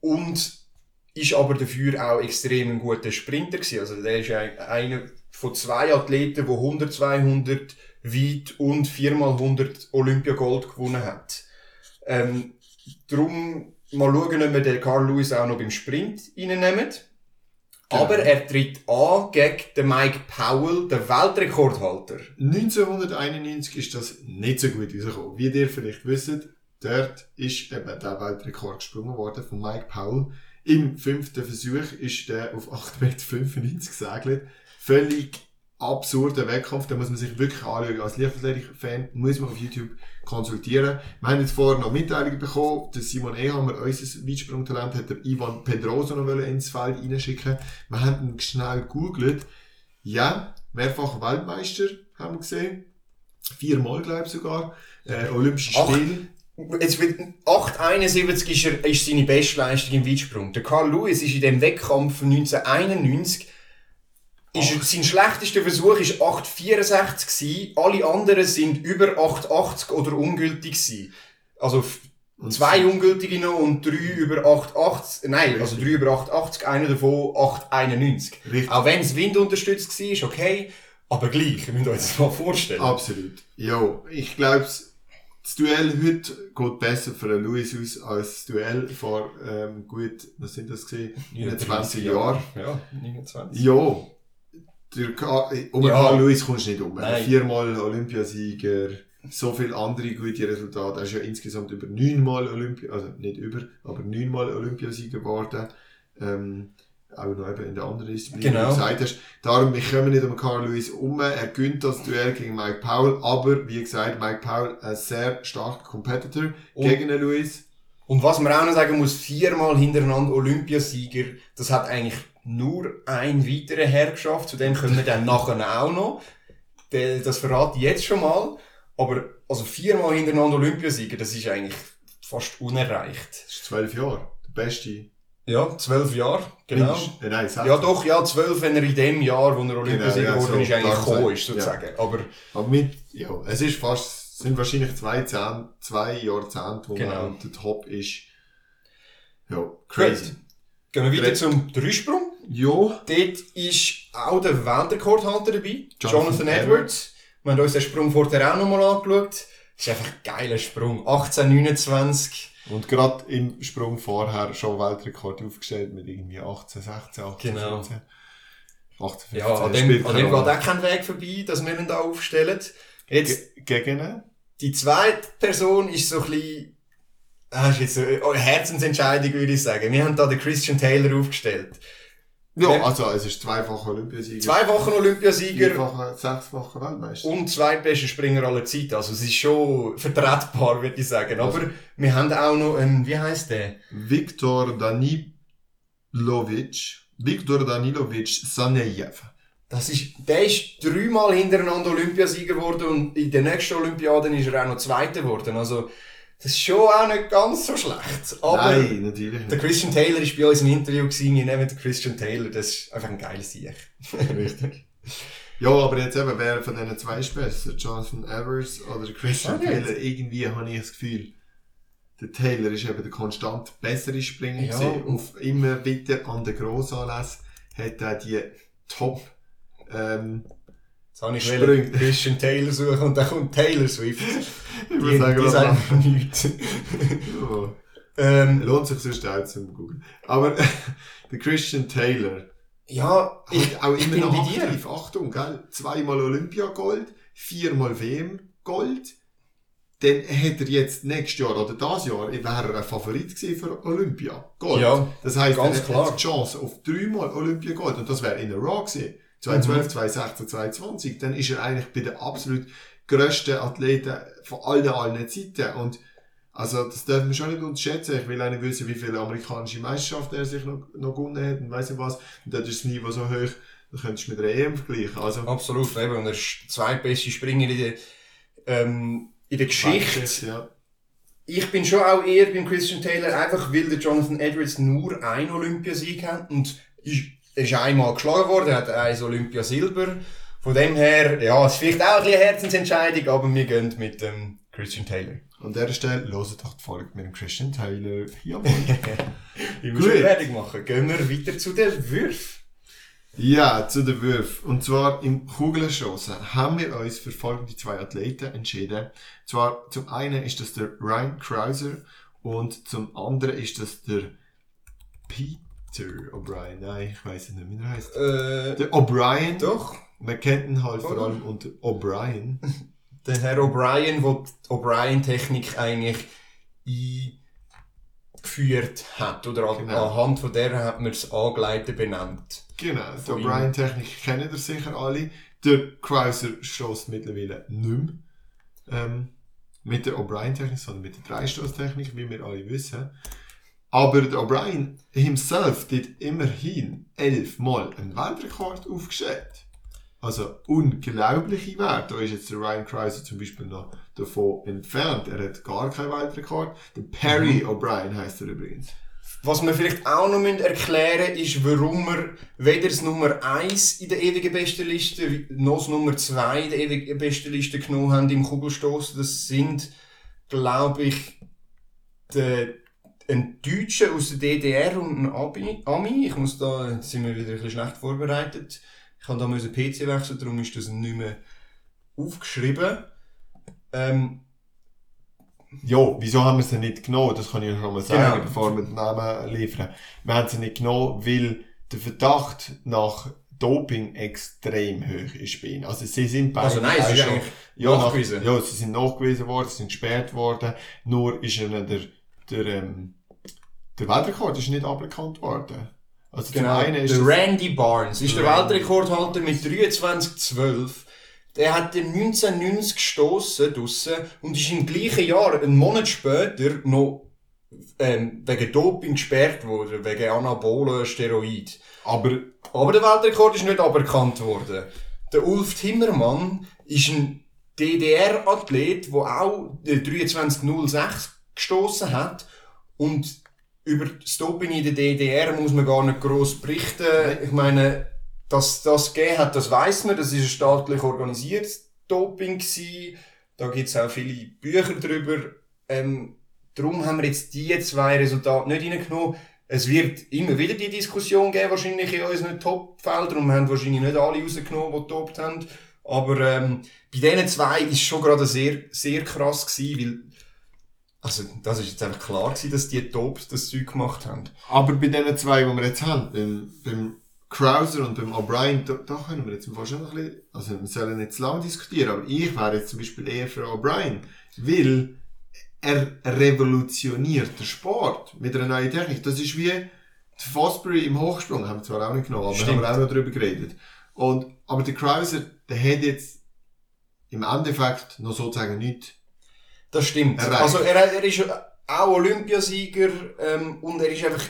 B: und ist aber dafür auch extrem ein guter Sprinter gewesen. Also der ist ein- einer von zwei Athleten, die 100, 200 weit und viermal 100 Olympiagold gewonnen hat. Ähm, drum mal schauen, ob wir den Carl Lewis auch noch beim Sprint reinnehmen.
A: Genau.
B: Aber er tritt an gegen den Mike Powell, den Weltrekordhalter.
A: 1991 ist das nicht so gut rausgekommen. Wie ihr vielleicht wisst, dort ist eben der Weltrekord gesprungen worden von Mike Powell. Im fünften Versuch ist der auf 8,95 Meter gesegelt. Völlig absurder Wettkampf, da muss man sich wirklich anschauen. Als Leichtathletik-Fan muss man auf YouTube konsultieren. Wir haben jetzt vorher noch Mitteilungen bekommen, der Simon Ehammer, unser Weitsprungtalent, hat der Ivan Pedroso noch ins Feld reinschicken. Wir haben ihn schnell gegoogelt. Ja, mehrfach Weltmeister, haben wir gesehen. Viermal, glaube ich sogar. Äh, Olympische. Spiele.
B: Jetzt wird 8,71 ist, er, ist seine Bestleistung im Weitsprung. Der Carl Lewis ist in dem Wettkampf von 1991 ist sein schlechtester Versuch ist 8,64 gewesen. Alle anderen sind über 8,80 oder ungültig gewesen. Also zwei ungültige noch und drei über 8,80. Nein, also drei über 8,80, einer davon 8,91.
A: Richtig.
B: Auch wenn es windunterstützt war, ist okay. Aber gleich, ihr müsst euch das mal vorstellen.
A: Absolut. Ja, ich glaube, das Duell heute geht besser für den Louis aus als das Duell vor ähm, gut, was sind das gesehen? 29 Jahren.
B: Ja, 29.
A: Ja, um
B: Ja.
A: Carl Lewis kommst du nicht um.
B: Nein.
A: Viermal Olympiasieger, so viele andere gute Resultate. Er ist ja insgesamt über neunmal Olympia, also nicht über, aber neunmal Olympiasieger geworden. Ähm, auch noch eben in der anderen Disziplin, wie
B: Genau.
A: du gesagt hast. Darum, wir kommen nicht um Carl Lewis um. Er gönnt das Duell gegen Mike Powell, aber wie gesagt, Mike Powell ein sehr starker Competitor
B: Und-
A: gegen den Lewis.
B: Und was man auch noch sagen muss, viermal hintereinander Olympiasieger, das hat eigentlich nur ein weiterer Herr geschafft, zu dem kommen wir dann nachher auch noch. Das verrate ich jetzt schon mal. Aber, also viermal hintereinander Olympiasieger, das ist eigentlich fast unerreicht.
A: Das ist zwölf Jahre. Der beste.
B: Ja, zwölf Jahre, genau.
A: Äh, nein.
B: Ja doch, ja, zwölf, wenn er in dem Jahr, wo er Olympiasieger
A: ja,
B: geworden
A: so,
B: ist, eigentlich gekommen ist, sozusagen. Aber,
A: Aber mit, ja, es ist fast, es sind wahrscheinlich zwei, Zehn, zwei Jahrzehnte, wo
B: Genau.
A: man der Top ist. Ja, crazy.
B: Gut. Gehen wir weiter
A: Great.
B: zum Dreisprung.
A: Ja,
B: Dort ist auch der Weltrekordhalter dabei,
A: Jonathan
B: Jonathan, Edwards. Wir haben uns den Sprung vorher auch nochmal angeschaut. Das ist einfach ein geiler Sprung. 1829.
A: und gerade im Sprung vorher schon Weltrekord aufgestellt mit irgendwie 18, 16, 18,
B: Genau.
A: 17. 18, 15.
B: Ja, an dem, an dem geht auch kein Weg vorbei, dass wir ihn da aufstellen. Jetzt,
A: Ge- Gegen ihn?
B: die zweite Person ist so ein bisschen, ah, ist jetzt eine Herzensentscheidung, würde ich sagen. Wir haben da den Christian Taylor aufgestellt.
A: Ja,
B: Wer-
A: also es ist zweifacher Olympiasieger.
B: Zwei Wochen Olympiasieger
A: Vierfacher, sechsfacher Weltmeister.
B: und zweitbester Springer aller Zeiten. Also es ist schon vertretbar, würde ich sagen. Aber wir haben auch noch einen, wie heißt der?
A: Viktor Danilovic. Viktor Danilovic Saneyev.
B: Das ist, der ist dreimal hintereinander Olympiasieger geworden und in der nächsten Olympiade ist er auch noch Zweiter geworden. Also, das ist schon auch nicht ganz so schlecht. Aber
A: Nein, natürlich
B: der
A: nicht.
B: Christian Taylor ist bei uns im Interview gewesen. Wir nehmen den Christian Taylor. Das ist einfach ein geiles Sieg.
A: Richtig. Ja, aber jetzt eben, wer von diesen zwei ist besser? Jonathan Evers oder der Christian
B: Sag jetzt.
A: Taylor? Irgendwie habe ich das Gefühl, der Taylor ist eben der konstant bessere Springer
B: Ja.
A: gewesen. Auf immer wieder an den Grossanlässen hat er die Top, ähm,
B: habe ich wollen Christian Taylor suchen und dann kommt Taylor Swift.
A: ich würde sagen,
B: die sagen nichts.
A: Ja.
B: ähm,
A: Lohnt sich sonst auch zum Googeln. Aber der Christian Taylor,
B: ja, ich,
A: auch
B: ich
A: immer
B: bin
A: noch
B: bei dir.
A: aktiv. Achtung, gell? Zweimal Olympiagold, viermal WM-Gold. Dann hat er jetzt nächstes Jahr oder das Jahr, wäre er ein Favorit gewesen für Olympia. Gold.
B: Ja,
A: das heisst, er jetzt die Chance auf dreimal Olympia-Gold. Und das wäre in der Raw gewesen.
B: Mhm.
A: 2012, 2016, 2020. Dann ist er eigentlich bei den absolut grössten Athleten von allen, allen Zeiten. Und also, das dürfen wir schon nicht unterschätzen. Ich will auch nicht wissen, wie viele amerikanische Meisterschaften er sich noch, noch gewonnen hat und weiss nicht was. Und dort ist das Niveau so hoch, da könntest du mit der EM vergleichen. Also,
B: Absolut, eben. Und er ist der zweitbeste Springer in der, ähm, in der Geschichte.
A: Ja.
B: Ich bin schon auch eher beim Christian Taylor, einfach weil der Jonathan Edwards nur einen Olympiasieg hat und er ist einmal geschlagen worden, er hat ein Olympiasilber Von dem her, ja, es ist vielleicht auch ein bisschen eine Herzensentscheidung, aber wir gehen mit dem Christian Taylor.
A: An dieser Stelle hört doch die Folge mit dem Christian Taylor. Jawohl.
B: Ich muss fertig machen. Gehen wir weiter zu den Würfen.
A: Ja, zu den Würfen. Und zwar im Kugelschossen haben wir uns für folgende zwei Athleten entschieden. Zwar zum einen ist das der Ryan Krauser und zum anderen ist das der Peter O'Brien. Nein, ich weiß nicht, wie er heißt.
B: Äh,
A: Der O'Brien.
B: doch.
A: Man kennt ihn halt vor allem unter O'Brien.
B: Der Herr O'Brien, der die O'Brien-Technik eigentlich eingeführt hat. Oder
A: Genau.
B: anhand von der hat man es angeleitet benannt.
A: Genau, die. O'Brien-Technik kennen ihr sicher alle. Der Krauser stößt mittlerweile nicht mehr. Ähm, mit der O'Brien-Technik, sondern mit der Dreistoßtechnik, wie wir alle wissen. Aber der O'Brien himself hat immerhin elfmal einen Weltrekord aufgestellt. Also unglaubliche Werte. Da ist jetzt der Ryan Krauser zum Beispiel noch davon entfernt. Er hat gar keinen Weltrekord. Der Perry O'Brien heißt er übrigens.
B: Was wir vielleicht auch noch müssen erklären ist, warum wir weder das Nummer 1 in der ewigen Bestenliste noch das Nummer 2 in der ewigen Bestenliste genommen haben im Kugelstoß. Das sind, glaube ich, der, ein Deutscher aus der DDR und ein Abi, Ami. Ich muss da, jetzt sind wir wieder ein bisschen schlecht vorbereitet. Ich habe da müssen PC wechseln, darum ist das nicht mehr aufgeschrieben. Ähm,
A: Ja, wieso haben wir sie nicht genommen? Das kann ich schon mal sagen,
B: Genau.
A: bevor wir den Namen liefern. Wir haben sie nicht genommen, weil der Verdacht nach Doping extrem hoch ist bei ihnen. Also sie sind beide
B: also nein, es
A: auch
B: ist
A: schon-
B: eigentlich
A: ja,
B: nachgewiesen.
A: Nach, ja, sie sind nachgewiesen worden, sie sind gesperrt worden. Nur ist ihnen der, der, ähm, der Weltrekord ist nicht aberkannt worden. Also
B: Genau,
A: zum einen ist
B: der Randy Barnes ist der
A: Randy.
B: Weltrekordhalter mit 23,12. Der hat den 1990 gestossen draussen und ist im gleichen Jahr, einen Monat später, noch ähm, wegen Doping gesperrt worden, wegen Anabolen Steroid.
A: aber
B: Aber der Weltrekord ist nicht aberkannt worden. Der Ulf Timmermann ist ein DDR-Athlet, der auch den 2306 gestoßen hat. Und über das Doping in der DDR muss man gar nicht gross berichten. Ich meine, dass das gegeben hat, das weiß man. Das ist ein staatlich organisiertes Doping gewesen. Da gibt es auch viele Bücher drüber. Ähm, darum haben wir jetzt die zwei Resultate nicht reingenommen. Es wird immer wieder die Diskussion geben, wahrscheinlich in unseren Top-Feldern. Und wir haben wahrscheinlich nicht alle rausgenommen, die getoppt haben. Aber ähm, bei diesen zwei ist schon gerade sehr, sehr krass gewesen, weil also das ist jetzt einfach klar gewesen, dass die Tops das Zeug gemacht haben.
A: Aber bei den zwei, die wir jetzt haben, beim, beim Krauser und beim O'Brien, da, da können wir jetzt noch ein bisschen, also wir sollen nicht zu lange diskutieren, aber ich wäre jetzt zum Beispiel eher für O'Brien, weil er revolutioniert den Sport mit einer neuen Technik. Das ist wie die Fosbury im Hochsprung, haben wir zwar auch nicht genommen, aber
B: Stimmt.
A: haben wir auch noch drüber geredet. Und, aber der Krauser, der hat jetzt im Endeffekt noch sozusagen nichts
B: Das stimmt.
A: Erreicht.
B: Also er, er ist auch Olympiasieger ähm, und er ist einfach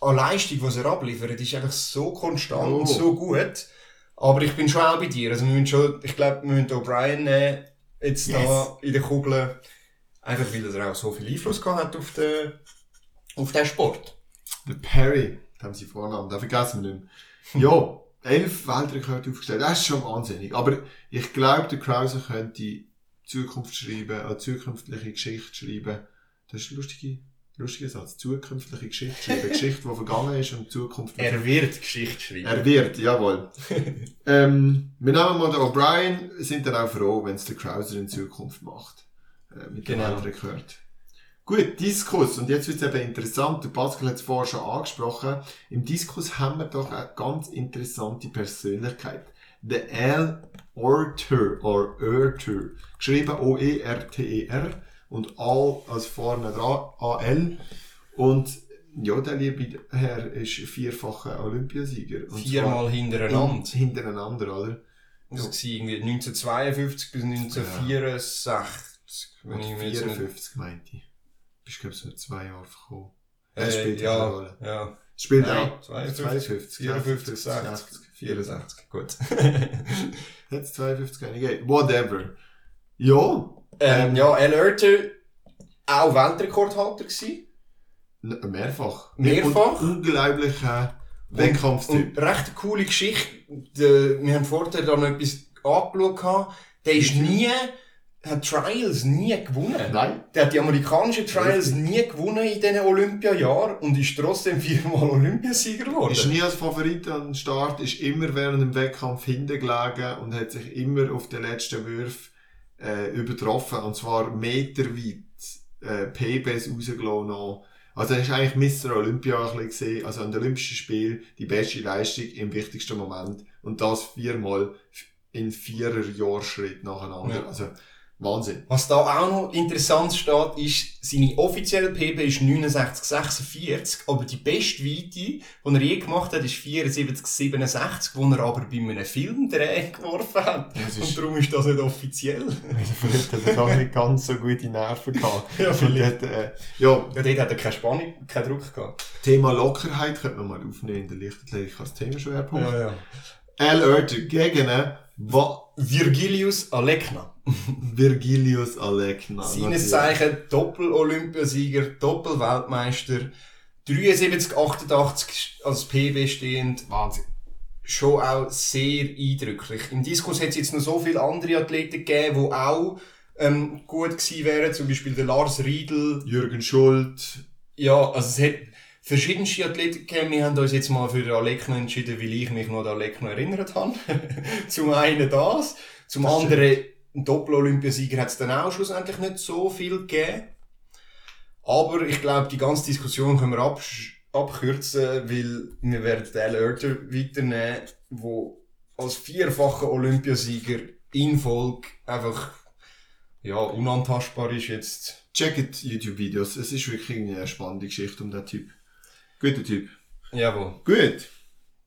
B: an Leistung, was er abliefert, ist einfach so konstant
A: Oh.
B: und so gut. Aber ich bin schon auch bei dir. Also wir müssen schon, ich glaube, wir müssen O'Brien nehmen, jetzt da
A: Yes.
B: in der Kugel. Einfach weil er auch so viel Einfluss gehabt hat auf den, auf den Sport.
A: Der Perry, da haben sie Vornamen, den vergessen wir nicht mehr. Ja, elf Weltrekorde aufgestellt, das ist schon wahnsinnig. Aber ich glaube, der Krauser könnte Zukunft schreiben, eine zukünftige Geschichte schreiben. Das ist ein lustiger, lustiger Satz. Zukünftige Geschichte schreiben. Geschichte, die vergangen ist und Zukunft.
B: Er wird Geschichte schreiben.
A: er wird, jawohl. ähm, wir nehmen mal den O'Brien, sind dann auch froh, wenn es der Krauser in Zukunft macht. Äh, mit dem
B: Genau.
A: Weltrekord. Gut, Diskus. Und jetzt wird es eben interessant. Der Pascal hat es vorher schon angesprochen. Im Diskus haben wir doch eine ganz interessante Persönlichkeit. Der Al Orter, oder Orter. Geschrieben O-E-R-T-E-R. Und Al als vorne dran, A-L. Und ja, der liebe Herr ist vierfacher Olympiasieger. Und
B: Viermal hintereinander.
A: in- Hintereinander, oder?
B: Das war irgendwie 1952 bis 1964. Wenn ich mir jetzt nicht-
A: 54 meinte ich. Bist, glaube ich, so zwei Jahre gekommen.
B: Äh,
A: Das spielt
B: ja, ja.
A: Spielt
B: Nein,
A: auch
B: 52, 54, 60, 64. Gut.
A: Jetzt 52 keine gegeben. Whatever. Ja.
B: ähm, ja, Al Oerter, auch Weltrekordhalter gewesen.
A: n- Mehrfach.
B: Mehrfach?
A: Und unglaublich, äh, Wettkampftyp.
B: Und recht eine coole Geschichte. Wir haben vorher da noch etwas angeschaut. Der ist nie, hat Trials nie gewonnen.
A: Nein.
B: Der hat die amerikanischen Trials nie gewonnen in diesen Olympiajahren und ist trotzdem viermal Olympiasieger geworden.
A: Ist nie als Favorit an den Start, ist immer während dem Wettkampf hinten gelegen und hat sich immer auf den letzten Würf äh, übertroffen. Und zwar meterweit äh, PBs rausgelassen. noch. Also er ist eigentlich Mr. Olympia ein gesehen, also an den Olympischen Spielen die beste Leistung im wichtigsten Moment. Und das viermal in vierer Jahrschritt nacheinander.
B: Ja.
A: Also Wahnsinn.
B: Was da auch noch interessant steht, ist, seine offizielle PB ist 69,46, aber die beste Weite, die er je gemacht hat, ist 74,67, wo er aber bei einem Filmdreh geworfen hat. Und darum ist das nicht offiziell.
A: vielleicht hat er auch nicht ganz so gute Nerven gehabt.
B: Ja, vielleicht.
A: Hat, äh, ja,
B: Ja, dort hat er keine Spannung, keinen Druck gehabt.
A: Thema Lockerheit könnte man mal aufnehmen in der Leichtathletik als Themenschwerpunkt.
B: ja.
A: Al Oerter gegen Va
B: Virgilius Alekna.
A: Virgilius Alekna.
B: Seines Zeichen Doppel-Olympiasieger, Doppel-Weltmeister, 73, 88 als PB stehend.
A: Wahnsinn.
B: Schon auch sehr eindrücklich. Im Diskus hat es jetzt noch so viele andere Athleten gegeben, die auch ähm, gut gewesen wären. Zum Beispiel der Lars Riedel.
A: Jürgen Schult.
B: Ja, also es hat verschiedenste Athleten gegeben. Wir haben uns jetzt mal für den Alekno entschieden, weil ich mich noch an den Alekno erinnert habe. zum einen das. Zum
A: Das
B: anderen, einen Doppel-Olympiasieger hat es dann auch schlussendlich nicht so viel gegeben. Aber ich glaube, die ganze Diskussion können wir absch abkürzen, weil wir werden den Oerter weiternehmen, der als vierfacher Olympiasieger in Folge einfach ja, unantastbar ist jetzt.
A: Checkt YouTube-Videos. Es ist wirklich eine spannende Geschichte um den Typ. Guter Typ.
B: Jawohl.
A: Gut.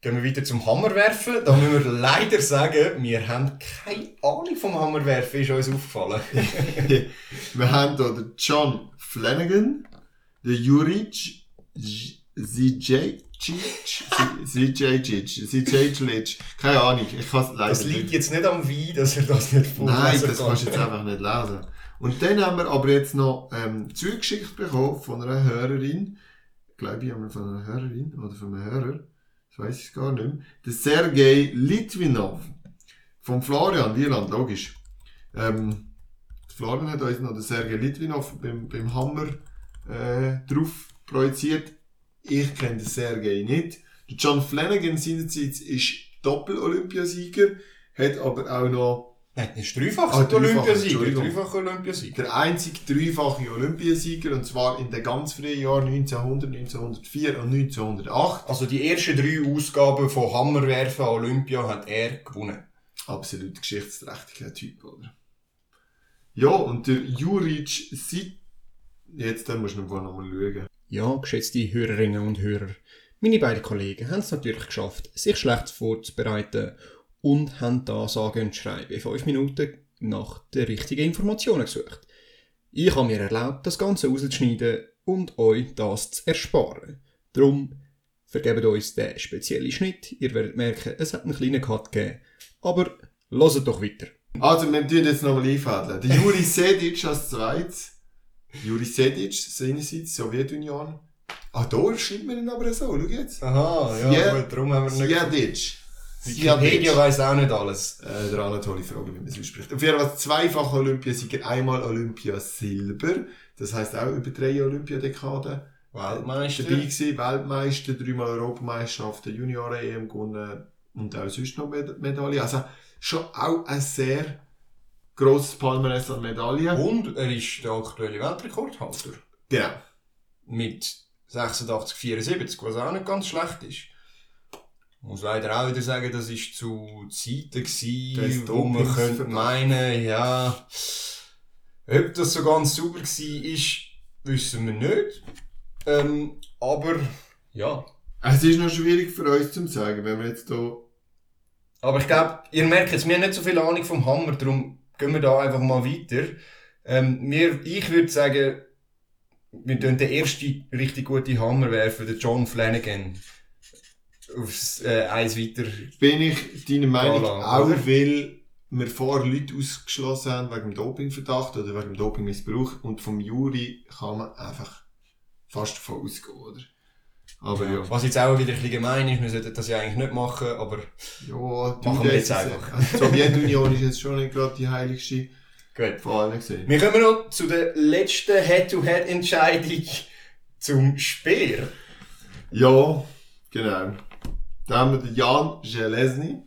B: Gehen wir weiter zum Hammerwerfen. Da müssen wir leider sagen, wir haben keine Ahnung vom Hammerwerfen, ist uns aufgefallen.
A: Wir haben hier den John Flanagan, den Juric Zijacic, Zijacic, keine Ahnung, ich kann es leider
B: Das liegt jetzt nicht am Wein, dass er das nicht
A: Nein,
B: vorlesen
A: das
B: kann.
A: kannst du jetzt einfach nicht lesen. Und dann haben wir aber jetzt noch ähm, zugeschickt bekommen von einer Hörerin, glaube ich, wir von einer Hörerin oder von einem Hörer, das weiß ich gar nicht mehr, der Sergei Litvinov vom Florian Wieland, logisch. Ähm, Florian hat uns noch den Sergei Litvinov beim, beim Hammer äh, drauf projiziert. Ich kenne den Sergei nicht. Der John Flanagan seinerseits ist Doppel-Olympiasieger, hat aber auch noch
B: Nein, er ist dreifach
A: Ah,
B: Olympiasieger. Dreifacher Olympiasieger.
A: der einzige dreifache Olympiasieger, und zwar in den ganz frühen Jahren 1900, 1904 und 1908.
B: Also die ersten drei Ausgaben von Hammerwerfen an Olympia hat er gewonnen.
A: Absolut geschichtsträchtiger Typ, oder? Ja, und der Juric Sit... Jetzt musst du noch mal schauen.
C: Ja, geschätzte Hörerinnen und Hörer, meine beiden Kollegen haben es natürlich geschafft, sich schlecht vorzubereiten und haben da sage und schreibe in fünf Minuten nach den richtigen Informationen gesucht. Ich habe mir erlaubt, das Ganze rauszuschneiden und euch das zu ersparen. Drum vergebt uns den speziellen Schnitt. Ihr werdet merken, es hat einen kleinen Cut gegeben. Aber lasst doch weiter.
A: Also, wir tun jetzt nochmal einfädeln. Der Juri Sedic als zweites. Juri Sedic, seinerseits, Sowjetunion. Ah, da schreibt man ihn aber so, schau jetzt.
B: Aha,
A: ja, Ja.
B: gut, darum haben wir nicht...
A: Sedic.
B: Wikipedia weiss auch nicht alles.
A: Äh, der Anatoli frage, wie man es ausspricht. Auf jeden Fall zweifacher Olympiasieger, einmal Olympia Silber. Das heisst auch über drei Olympiadekaden.
B: Weltmeister.
A: Dabei gewesen, Weltmeister, dreimal Europameisterschaften, Junioren-EM gewonnen und auch sonst noch Med Medaillen. Also schon auch ein sehr grosses Palmares an Medaillen.
B: Und er ist der aktuelle Weltrekordhalter.
A: Genau.
B: Mit 86, 74, was auch nicht ganz schlecht ist. Ich muss leider auch wieder sagen, das war zu Zeiten, gewesen, wo man könnte meinen, ja, ob das so ganz sauber war, wissen wir nicht. Ähm, aber, ja.
A: Es ist noch schwierig für uns zu sagen, wenn wir jetzt hier
B: Aber ich glaube, ihr merkt jetzt, wir haben nicht so viel Ahnung vom Hammer, darum gehen wir da einfach mal weiter. Ähm, wir, ich würde sagen, wir tun den ersten richtig guten Hammer werfen, den John Flanagan. Aufs äh, eins weiter.
A: bin ich deiner Meinung
B: Gala,
A: auch,
B: oder?
A: weil wir vorher Leute ausgeschlossen haben wegen dem Dopingverdacht oder wegen dem Dopingmissbrauch und vom Juri kann man einfach fast davon ausgehen, oder? Aber ja.
B: Was jetzt auch wieder ein bisschen gemein ist, wir sollten das ja eigentlich nicht machen, aber
A: Ja,
B: Machen wir jetzt einfach.
A: also Die Sowjetunion ist jetzt schon nicht gerade die heiligste
B: gut.
A: von allen gesehen.
B: Wir kommen noch zu der letzten Head-to-Head-Entscheidung zum Speer.
A: Ja, genau. Da haben wir den Jan Jelesny.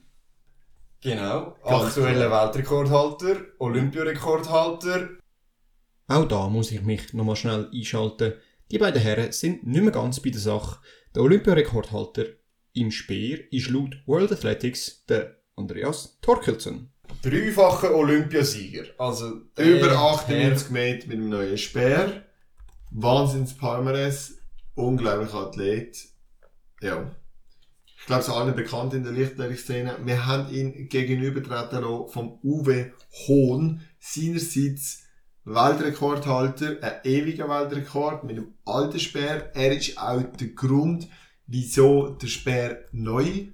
B: Genau.
A: Ganz
B: Aktueller Weltrekordhalter, Olympiarekordhalter.
C: Auch da muss ich mich nochmal schnell einschalten. Die beiden Herren sind nicht mehr ganz bei der Sache. Der Olympiarekordhalter im Speer ist laut World Athletics der Andreas Torkelsen.
B: Dreifacher Olympiasieger. Also
A: Über
B: Herr-
A: 98 Meter mit einem neuen Speer. Wahnsinns Palmares. Unglaublicher Athlet. Ja. Ich glaube, es ist allen bekannt in der Lichtlehrungsszene. Wir haben ihn gegenübertreten lassen vom Uwe Hohn. Seinerseits Weltrekordhalter, ein ewiger Weltrekord mit einem alten Speer. Er ist auch der Grund, wieso der Speer neu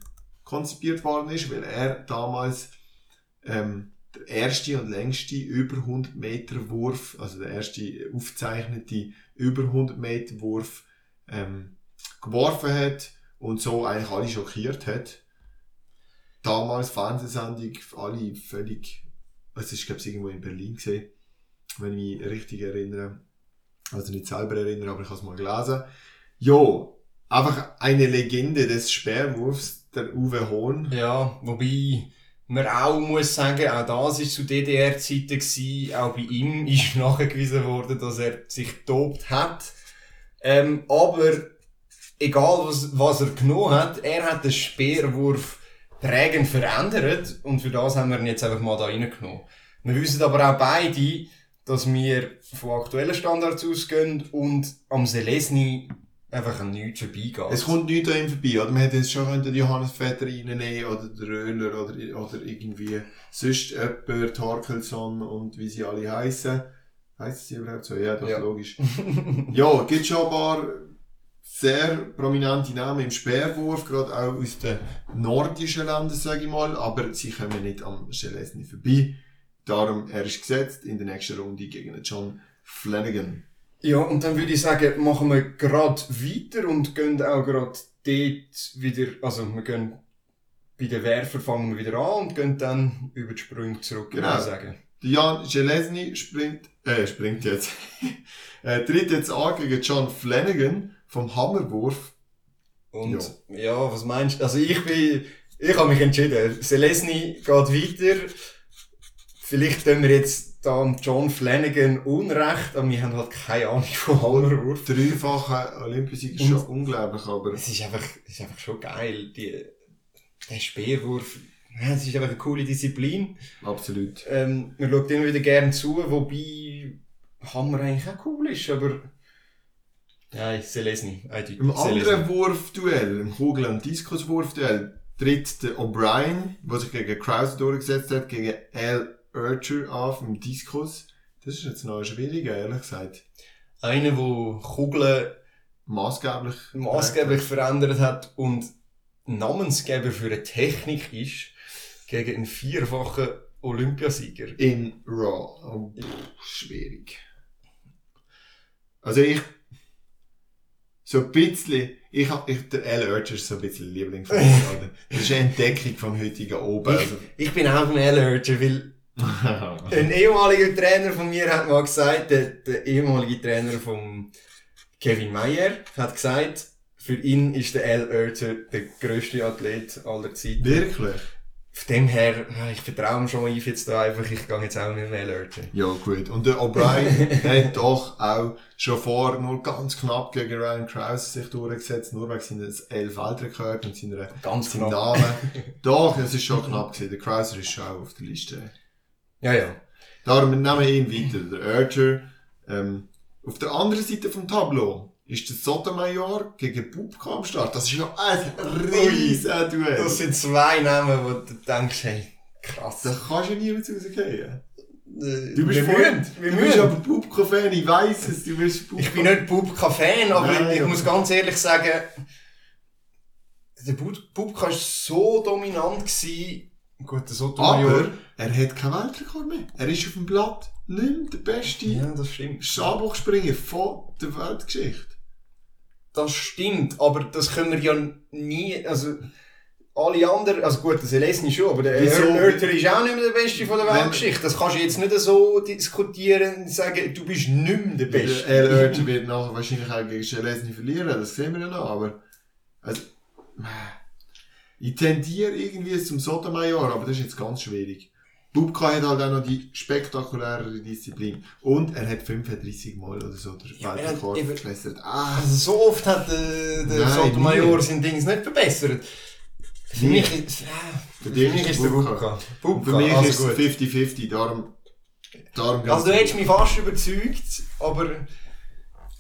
A: konzipiert worden ist, weil er damals ähm, der erste und längste über 100 Meter Wurf, also der erste aufgezeichnete über 100 Meter Wurf ähm, geworfen hat und so eigentlich alle schockiert hat. Damals Fernsehsendung, alle völlig, es ist glaube ich irgendwo in Berlin gesehen, wenn ich mich richtig erinnere. Also nicht selber erinnere, aber ich habe es mal gelesen. Ja, einfach eine Legende des Speerwurfs, der Uwe Hohn.
B: Ja, wobei man auch muss sagen, auch das ist zu DDR-Zeiten auch bei ihm ist nachgewiesen worden, dass er sich getobt hat. Ähm, aber egal was, was er genommen hat, er hat den Speerwurf prägend verändert und für das haben wir ihn jetzt einfach mal da reingenommen. Wir wissen aber auch beide, dass wir von aktuellen Standards ausgehen und am Selesny einfach an nichts vorbeigeht.
A: Es kommt nichts an ihm vorbei, oder? Man hätte jetzt schon den Johannes Vetter reinnehmen oder den Röhler oder, oder irgendwie sonst jemand, Torkelson und wie sie alle heißen. Heißt sie überhaupt so? Ja, das
B: Ja.
A: ist logisch. ja, gibt schon ein paar sehr prominente Namen im Speerwurf, gerade auch aus den nordischen Ländern, sage ich mal, aber sie kommen nicht am Schelesny vorbei. Darum, er ist gesetzt in der nächsten Runde gegen John Flanagan.
B: Ja, und dann würde ich sagen, machen wir gerade weiter und gehen auch gerade dort wieder, also wir gehen bei den Werfer fangen wir wieder an und gehen dann über die Sprünge zurück,
A: Genau.
B: sagen.
A: Der Jan Jelesny springt, äh, springt jetzt, äh, tritt jetzt an gegen John Flanagan vom Hammerwurf.
B: Und ja. was meinst du? Also ich bin, ich habe mich entschieden. Selesny geht weiter. Vielleicht tun wir jetzt da am John Flanagan Unrecht, aber wir haben halt keine Ahnung von Hammerwurf.
A: Dreifache Olympiasieger ist schon unglaublich, aber
B: Es ist einfach, es ist einfach schon geil, die, der Speerwurf. Ja, es ist einfach eine coole Disziplin.
A: absolut.
B: Ähm, man schaut immer wieder gerne zu, wobei Hammer eigentlich auch cool ist, aber. Nein, Selesny. eindeutig.
A: Im anderen Wurfduell, im Kugel- und Diskuswurfduell, tritt der O'Brien, der sich gegen Krause durchgesetzt hat, gegen Al Urcher an vom Diskus. Das ist jetzt noch schwieriger, ehrlich gesagt.
B: Einer, der Kugeln
A: Maßgeblich.
B: maßgeblich verändert hat und Namensgeber für eine Technik ist, gegen einen vierfachen Olympiasieger.
A: In Raw. Oh, pff, schwierig. Also ich, so ein bisschen, ich hab, ich, der Al Urcher ist so ein bisschen Liebling von mir, oder? Das ist eine Entdeckung vom heutigen Oben. Also,
B: Ich bin auch ein Allerger, weil ein ehemaliger Trainer von mir hat mal gesagt, der, der ehemalige Trainer von Kevin Meyer hat gesagt, für ihn ist der Al Urcher der grösste Athlet aller Zeiten.
A: Wirklich?
B: Von dem her, ich vertraue ihm schon mal jetzt da einfach, ich gehe jetzt auch mit dem Al Urcher.
A: Ja, gut. Und der O'Brien hat doch auch schon vor nur ganz knapp gegen Ryan Krause sich durchgesetzt, nur wegen seines elf Weltrekord und seiner
B: Ganz
A: seinem. Namen. doch, es ist schon knapp gewesen. Der Krauser ist schon auch auf der Liste.
B: Ja, ja.
A: Darum nehmen wir ihn weiter. Der Urger. Ähm, auf der anderen Seite vom Tableau ist der Sotomayor gegen Bubka am Start. Das ist ja ein riesen Duell.
B: Das sind zwei Namen, wo du denkst, hey, krass.
A: Da kannst du ja niemand rausgehen.
B: Du
A: Du bist, voll, du bist aber Bubka-Fan, ich weiss es. Du bist Bubka
B: Ich bin nicht Bubka-Fan, aber
A: Nein,
B: ich
A: aber-
B: muss ganz ehrlich sagen, der Bub- Bubka war so dominant. Gewesen. Gut, der Sotomayor.
A: Aber er hat keinen Weltrekord mehr. Er ist auf dem Blatt nicht der beste
B: Ja.
A: Stabhochspringer von der Weltgeschichte.
B: Das stimmt, aber das können wir ja nie, also, alle anderen, also gut, der Selesny schon, aber der
A: Wieso?
B: Hörter ist auch nicht mehr der Beste von der Weltgeschichte. Das kannst du jetzt nicht so diskutieren und sagen, du bist nicht mehr der
A: Der
B: Beste.
A: El Oerter wird nachher wahrscheinlich auch gegen Schelesny verlieren, das sehen wir ja noch, aber, also, ich tendiere irgendwie zum Sotomayor, aber das ist jetzt ganz schwierig. Bubka hat halt auch noch die spektakulärere Disziplin. Und er hat 35 Mal oder so den
B: Ja,
A: Weltrekord verbessert. Ah,
B: Also so oft hat der, der
A: Nein,
B: Sotomayor sein Dings nicht verbessert. Für mich ist,
A: Für
B: für mich
A: ist
B: der
A: Bubka.
B: Bubka.
A: für mich
B: also
A: ist
B: gut.
A: es 50-50, darum, darum
B: Also du hättest mich fast überzeugt, aber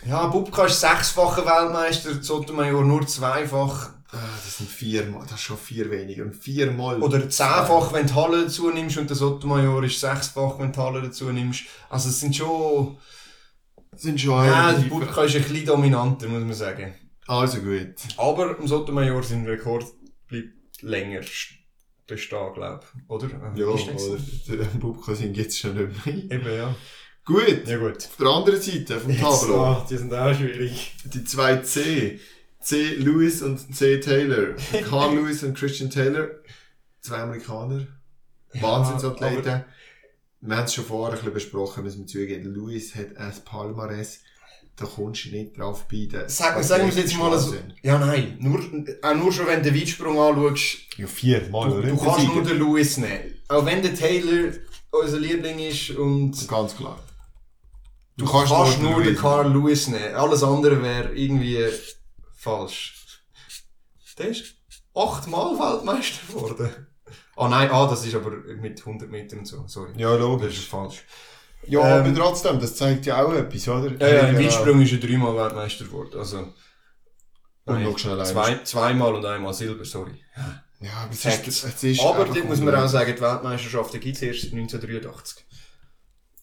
B: ja, Bubka ist sechsfacher Weltmeister, Sotomayor nur zweifach.
A: Ah, das sind viermal, das ist schon vier weniger. Und viermal.
B: Oder zehnfach, wenn du die Halle dazu nimmst und der Sotomayor ist sechsfach, wenn du die Halle dazu nimmst. Also es sind schon...
A: Das sind schon
B: Ja,
A: eine
B: der Bubka ist ein bisschen dominanter, muss man sagen.
A: Also gut.
B: Aber im Sotomayor sein Rekord bleibt länger st- bestehen, glaube ich. Oder? Äh,
A: Ja, oder der Bubka sind jetzt schon nicht mehr.
B: Eben, ja.
A: Gut.
B: Ja gut.
A: Auf der anderen Seite vom Tableau.
B: ah, die sind auch schwierig.
A: Die zwei C. Lewis und C. Taylor. Carl Lewis und Christian Taylor. Zwei Amerikaner. Wahnsinnsathleten. Wir haben es schon vorher ein bisschen besprochen, müssen wir zugeben. Lewis hat ein Palmares. Da kommst du nicht drauf bei. Den
B: Sag, sagen wir es jetzt mal so. Ja, nein. Nur, auch nur schon, wenn du den Weitsprung anschaust,
A: Ja, viermal,
B: du, du kannst nur den Lewis nehmen. Auch wenn der Taylor unser Liebling ist und
A: Ganz klar.
B: du, kannst, nur den Carl Lewis nehmen. Alles andere wäre irgendwie falsch. Der ist achtmal Weltmeister geworden. Ah nein, ah, das ist aber mit 100 Metern und so. Sorry.
A: Ja,
B: Das
A: logisch.
B: ist falsch.
A: Ja,
B: Ähm,
A: aber trotzdem, das zeigt ja auch etwas, oder?
B: Ja, ja, im
A: Genau.
B: Weitsprung ist er dreimal Weltmeister geworden. Also,
A: Und noch schnell
B: zwei, zweimal und einmal Silber, sorry.
A: Ja, aber es ist, es ist
B: Aber dort muss man auch sagen, die Weltmeisterschaften gibt es erst seit 1983.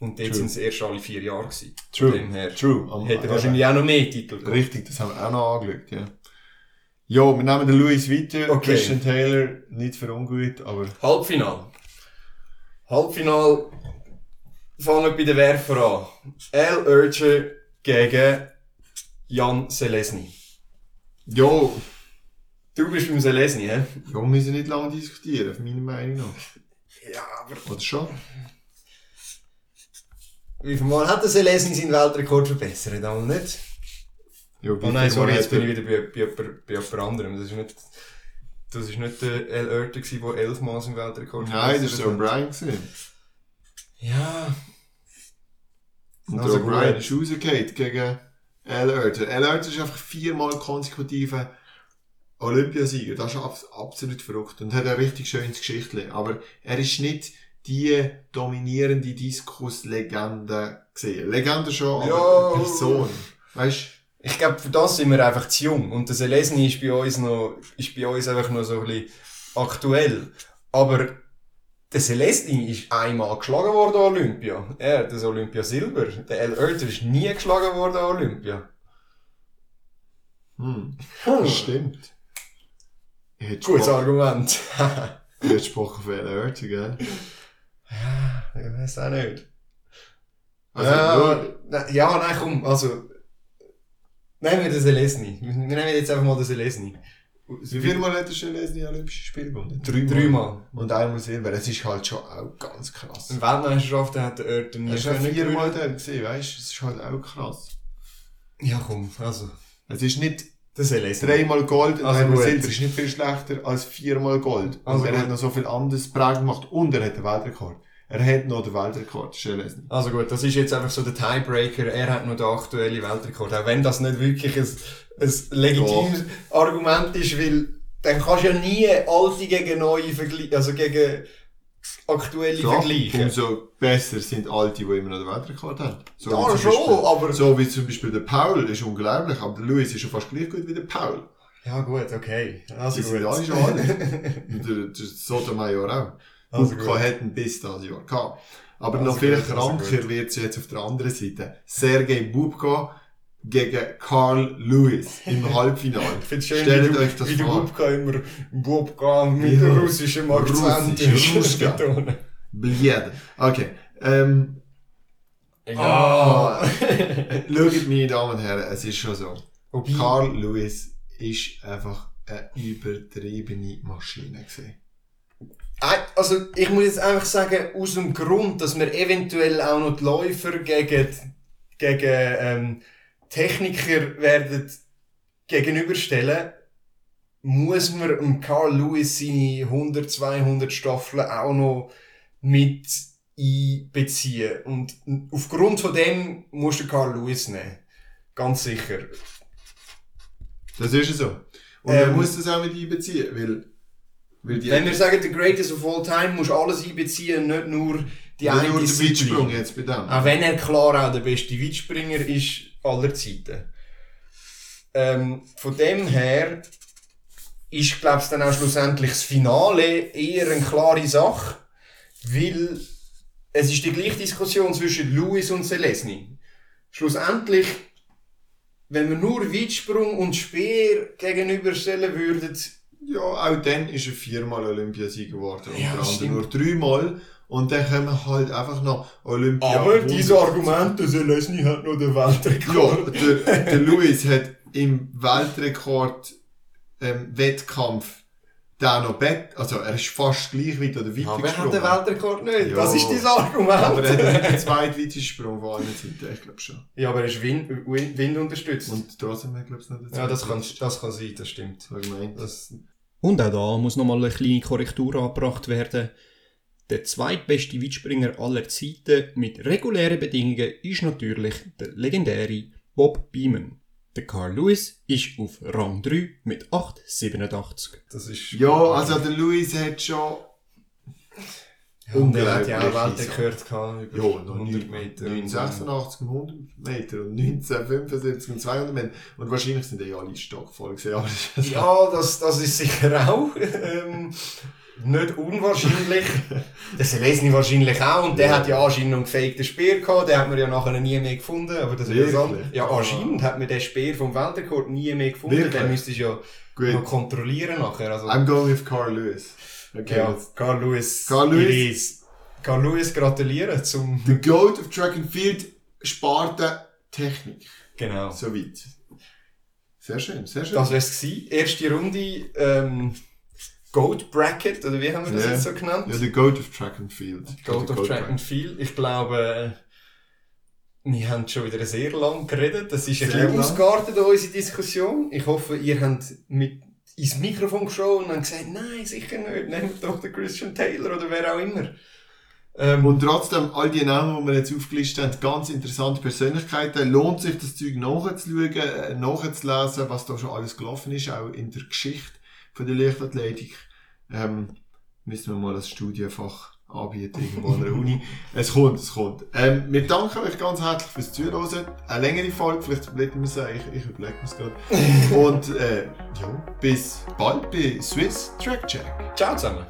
B: Und
A: True.
B: sind es erst alle vier Jahre gewesen.
A: True.
B: Von dem her
A: True.
B: Hätte er wahrscheinlich auch noch mehr Titel gehabt.
A: Richtig, das haben wir auch noch angeschaut, ja. Ja, wir nehmen den Louis weiter.
B: Okay.
A: Christian Taylor, nicht für ungut, aber
B: Halbfinal. Halbfinal fangen wir bei den Werfer an. Al Urcher gegen Jan Selesny.
A: ja,
B: Du bist beim Selesny, hä?
A: ja, wir müssen nicht lange diskutieren, meiner Meinung nach.
B: Ja, aber
A: Oder schon?
B: Wie viel Mal hat der Selesny seinen Weltrekord verbessert? Einmal nicht?
A: Ja,
B: Oh nein, sorry, jetzt bin ich wieder bei, bei, jemand- bei jemand anderem. Das ist nicht, das ist nicht der Urter gewesen, der elfmal seinen Weltrekord
A: Nein, das
B: verbessert
A: war
B: hat.
A: der O'Brien. gewesen.
B: Ja.
A: Und
B: Also
A: der O'Brien ist rausgefallen gegen Al Oerter. Al Oerter ist einfach viermal konsekutiver Olympiasieger. Das ist abs absolut verrückt und hat ein richtig schönes Geschichtchen. Aber er ist nicht die dominierende Diskuslegende gesehen. Legende schon, aber
B: Ja.
A: Person. Weißt
B: Ich glaube, für das sind wir einfach zu jung. Und der Selesny ist bei uns noch, ist bei uns einfach noch so ein bisschen aktuell. Aber der Selesny ist einmal geschlagen worden an Olympia. Er das Olympia Silber. Der Al Oerter ist nie geschlagen worden an Olympia.
A: Hm,
B: Hm.
A: stimmt. Ich hätte
B: Gutes Argument.
A: ich hätte gesprochen von Al Oerter, gell?
B: Ich weiß auch nicht.
A: Also,
B: ja, na- ja, nein, komm, also. Nehmen wir den Selesny. Wir nehmen jetzt einfach mal den Selesny.
A: Wie viel Mal hat er schon Leslie Olympische Spiele gewonnen?
B: Dreimal.
A: Und einmal Silber. Es ist halt schon auch ganz krass.
B: In Weltmeisterschaften hat der Oerter nie
A: Er ist viermal da gesehen, weißt du? Es ist halt auch krass.
B: Ja, komm, also.
A: Es ist nicht
B: Der Selesny.
A: dreimal Gold und
B: Also
A: einmal. Silber. Ist nicht viel schlechter als viermal Gold.
B: Also
A: und er
B: gut.
A: hat noch so viel anderes Präg gemacht und er hat den Weltrekord. Er hat noch den Weltrekord. Schön lesen.
B: Also gut, das ist jetzt einfach so der Tiebreaker. Er hat noch den aktuellen Weltrekord. Auch wenn das nicht wirklich ein, ein legitimes Argument ist, weil dann kannst du ja nie alte gegen neue vergleichen, also gegen aktuelle vergleichen.
A: Umso besser sind Alte, die immer noch den Weltrekord haben. So
B: Ja, schon,
A: Beispiel-
B: aber...
A: So wie zum Beispiel der Paul ist unglaublich, aber der Louis ist schon fast gleich gut wie der Paul.
B: Ja gut, okay. Also
A: Die sind
B: gut.
A: alle schon alt. Und der, der Sotomayor auch. Bubka
B: gut.
A: hat ihn bis das Jahr gehabt. Aber
B: Also
A: noch viel
B: gut,
A: kranker wird es jetzt auf der anderen Seite. Sergei Bubka gegen Carl Lewis im Halbfinale.
B: Ich finde es schön,
A: Stellt
B: wie,
A: euch das
B: wie
A: vor.
B: Bubka immer Bubka mit
A: Ja.
B: russischem Akzent
A: Russisch,
B: betonen.
A: Blied. Okay. Ähm,
B: Ja.
A: schaut, meine Damen und Herren, es ist schon so. Carl Lewis ist einfach eine übertriebene Maschine gewesen.
B: Äh, Also, ich muss jetzt einfach sagen, aus dem Grund, dass wir eventuell auch noch die Läufer gegen, gegen ähm, Techniker werden gegenüberstellen, muss man dem Carl Lewis seine 100, 200 Staffeln auch noch mit einbeziehen. Und aufgrund von dem musst du Carl Lewis nehmen. Ganz sicher.
A: Das ist ja so. Und
B: Ähm,
A: man muss das auch mit einbeziehen, weil,
B: Wenn wir sagen, the greatest of all time, musst du alles einbeziehen, nicht nur die
A: Ja,
B: eine
A: nur der. Weitsprung jetzt bei dem.
B: Auch wenn er klar auch der beste Weitspringer ist aller Zeiten. Ähm, von dem her ist, glaube ich, dann auch schlussendlich das Finale eher eine klare Sache, weil es ist die gleiche Diskussion zwischen Lewis und Selesny. Schlussendlich, wenn wir nur Weitsprung und Speer gegenüberstellen würden,
A: Ja, auch dann ist er viermal Olympiasieger geworden.
B: Ja,
A: Unter anderem nur dreimal. Und dann kommen halt einfach noch Olympia.
B: aber diese Argumente, Selesny hat noch den
A: Ja,
B: Weltrekord.
A: der, der Lewis hat im Weltrekord ähm, Wettkampf da noch bet, also er ist fast gleich weit oder weiter
B: Aber er hat den
A: gesprungen.
B: Weltrekord nicht.
A: Ja.
B: Das ist dein Argument.
A: Aber er hat nicht den zweitweitesten Sprung von allen Zeiten, ich glaube schon.
B: Ja, aber er ist Wind, Wind, Wind unterstützt.
A: Und trotzdem, ich glaube es nicht
B: ja, das kann, das kann sein, das stimmt.
A: So gemeint.
B: Das,
C: Und auch da muss nochmal eine kleine Korrektur angebracht werden. Der zweitbeste Weitspringer aller Zeiten mit regulären Bedingungen ist natürlich der legendäre Bob Beeman. Der Carl Lewis ist auf Rang 3 mit 8,87.
B: das ist...
A: Ja, also der Lewis hat schon
B: ja, und hat
A: unglaublich
B: ja auch. Weltrekord gehabt, über
A: Ja, noch
B: 100 Meter.
A: 1986 und 100 Meter und 1975 und 200 Meter. Und wahrscheinlich sind die alle stockvoll gewesen, das
B: Ja, das, das ist sicher auch ähm, nicht unwahrscheinlich. Der Selesny wahrscheinlich auch. Und der
A: Ja.
B: hat ja anscheinend noch einen gefakten Speer gehabt. Den hat man ja nachher nie mehr gefunden. Aber das ist. Ja, anscheinend hat man den Speer vom Weltrekord nie mehr gefunden.
A: Wirklich?
B: Den müsstest du ja noch
A: gut.
B: kontrollieren nachher. Also,
A: I'm going with Carl Lewis. Okay,
B: ja. Carl Lewis.
A: Carl Lewis.
B: Carl Lewis gratulieren zum...
A: The Goat of Track and Field, Sparte, Technik.
B: Genau.
A: Soweit. Sehr schön, sehr schön.
B: Das wär's gewesen. Erste Runde, ähm, Goat Bracket, oder wie haben wir das
A: Ja.
B: jetzt so genannt?
A: ja, The Goat of Track and Field.
B: Goat of Track and Field. Ich glaube, äh, wir haben schon wieder sehr lang geredet. Das ist ein
A: Sehr
B: bisschen
A: lang.
B: ausgeartet, unsere Diskussion. Ich hoffe, ihr habt mit ins Mikrofon geschaut und habt gesagt, nein, sicher nicht, nehmt doch den Christian Taylor oder wer auch immer. Ähm,
A: Und trotzdem, all die Namen, die wir jetzt aufgelistet haben, ganz interessante Persönlichkeiten. Lohnt sich das Zeug nachzuschauen, äh, nachzulesen, was da schon alles gelaufen ist, auch in der Geschichte von der Leichtathletik. Ähm, müssen wir mal als Studienfach anbieten, irgendwo an der Uni. Es kommt, es kommt. Ähm, wir danken euch ganz herzlich fürs Zuhören. Eine längere Folge, vielleicht bleiben wir es auch, ich, ich überlege mir es gerade. Und äh, ja, bis bald bei Swiss Track Check.
B: ciao zusammen.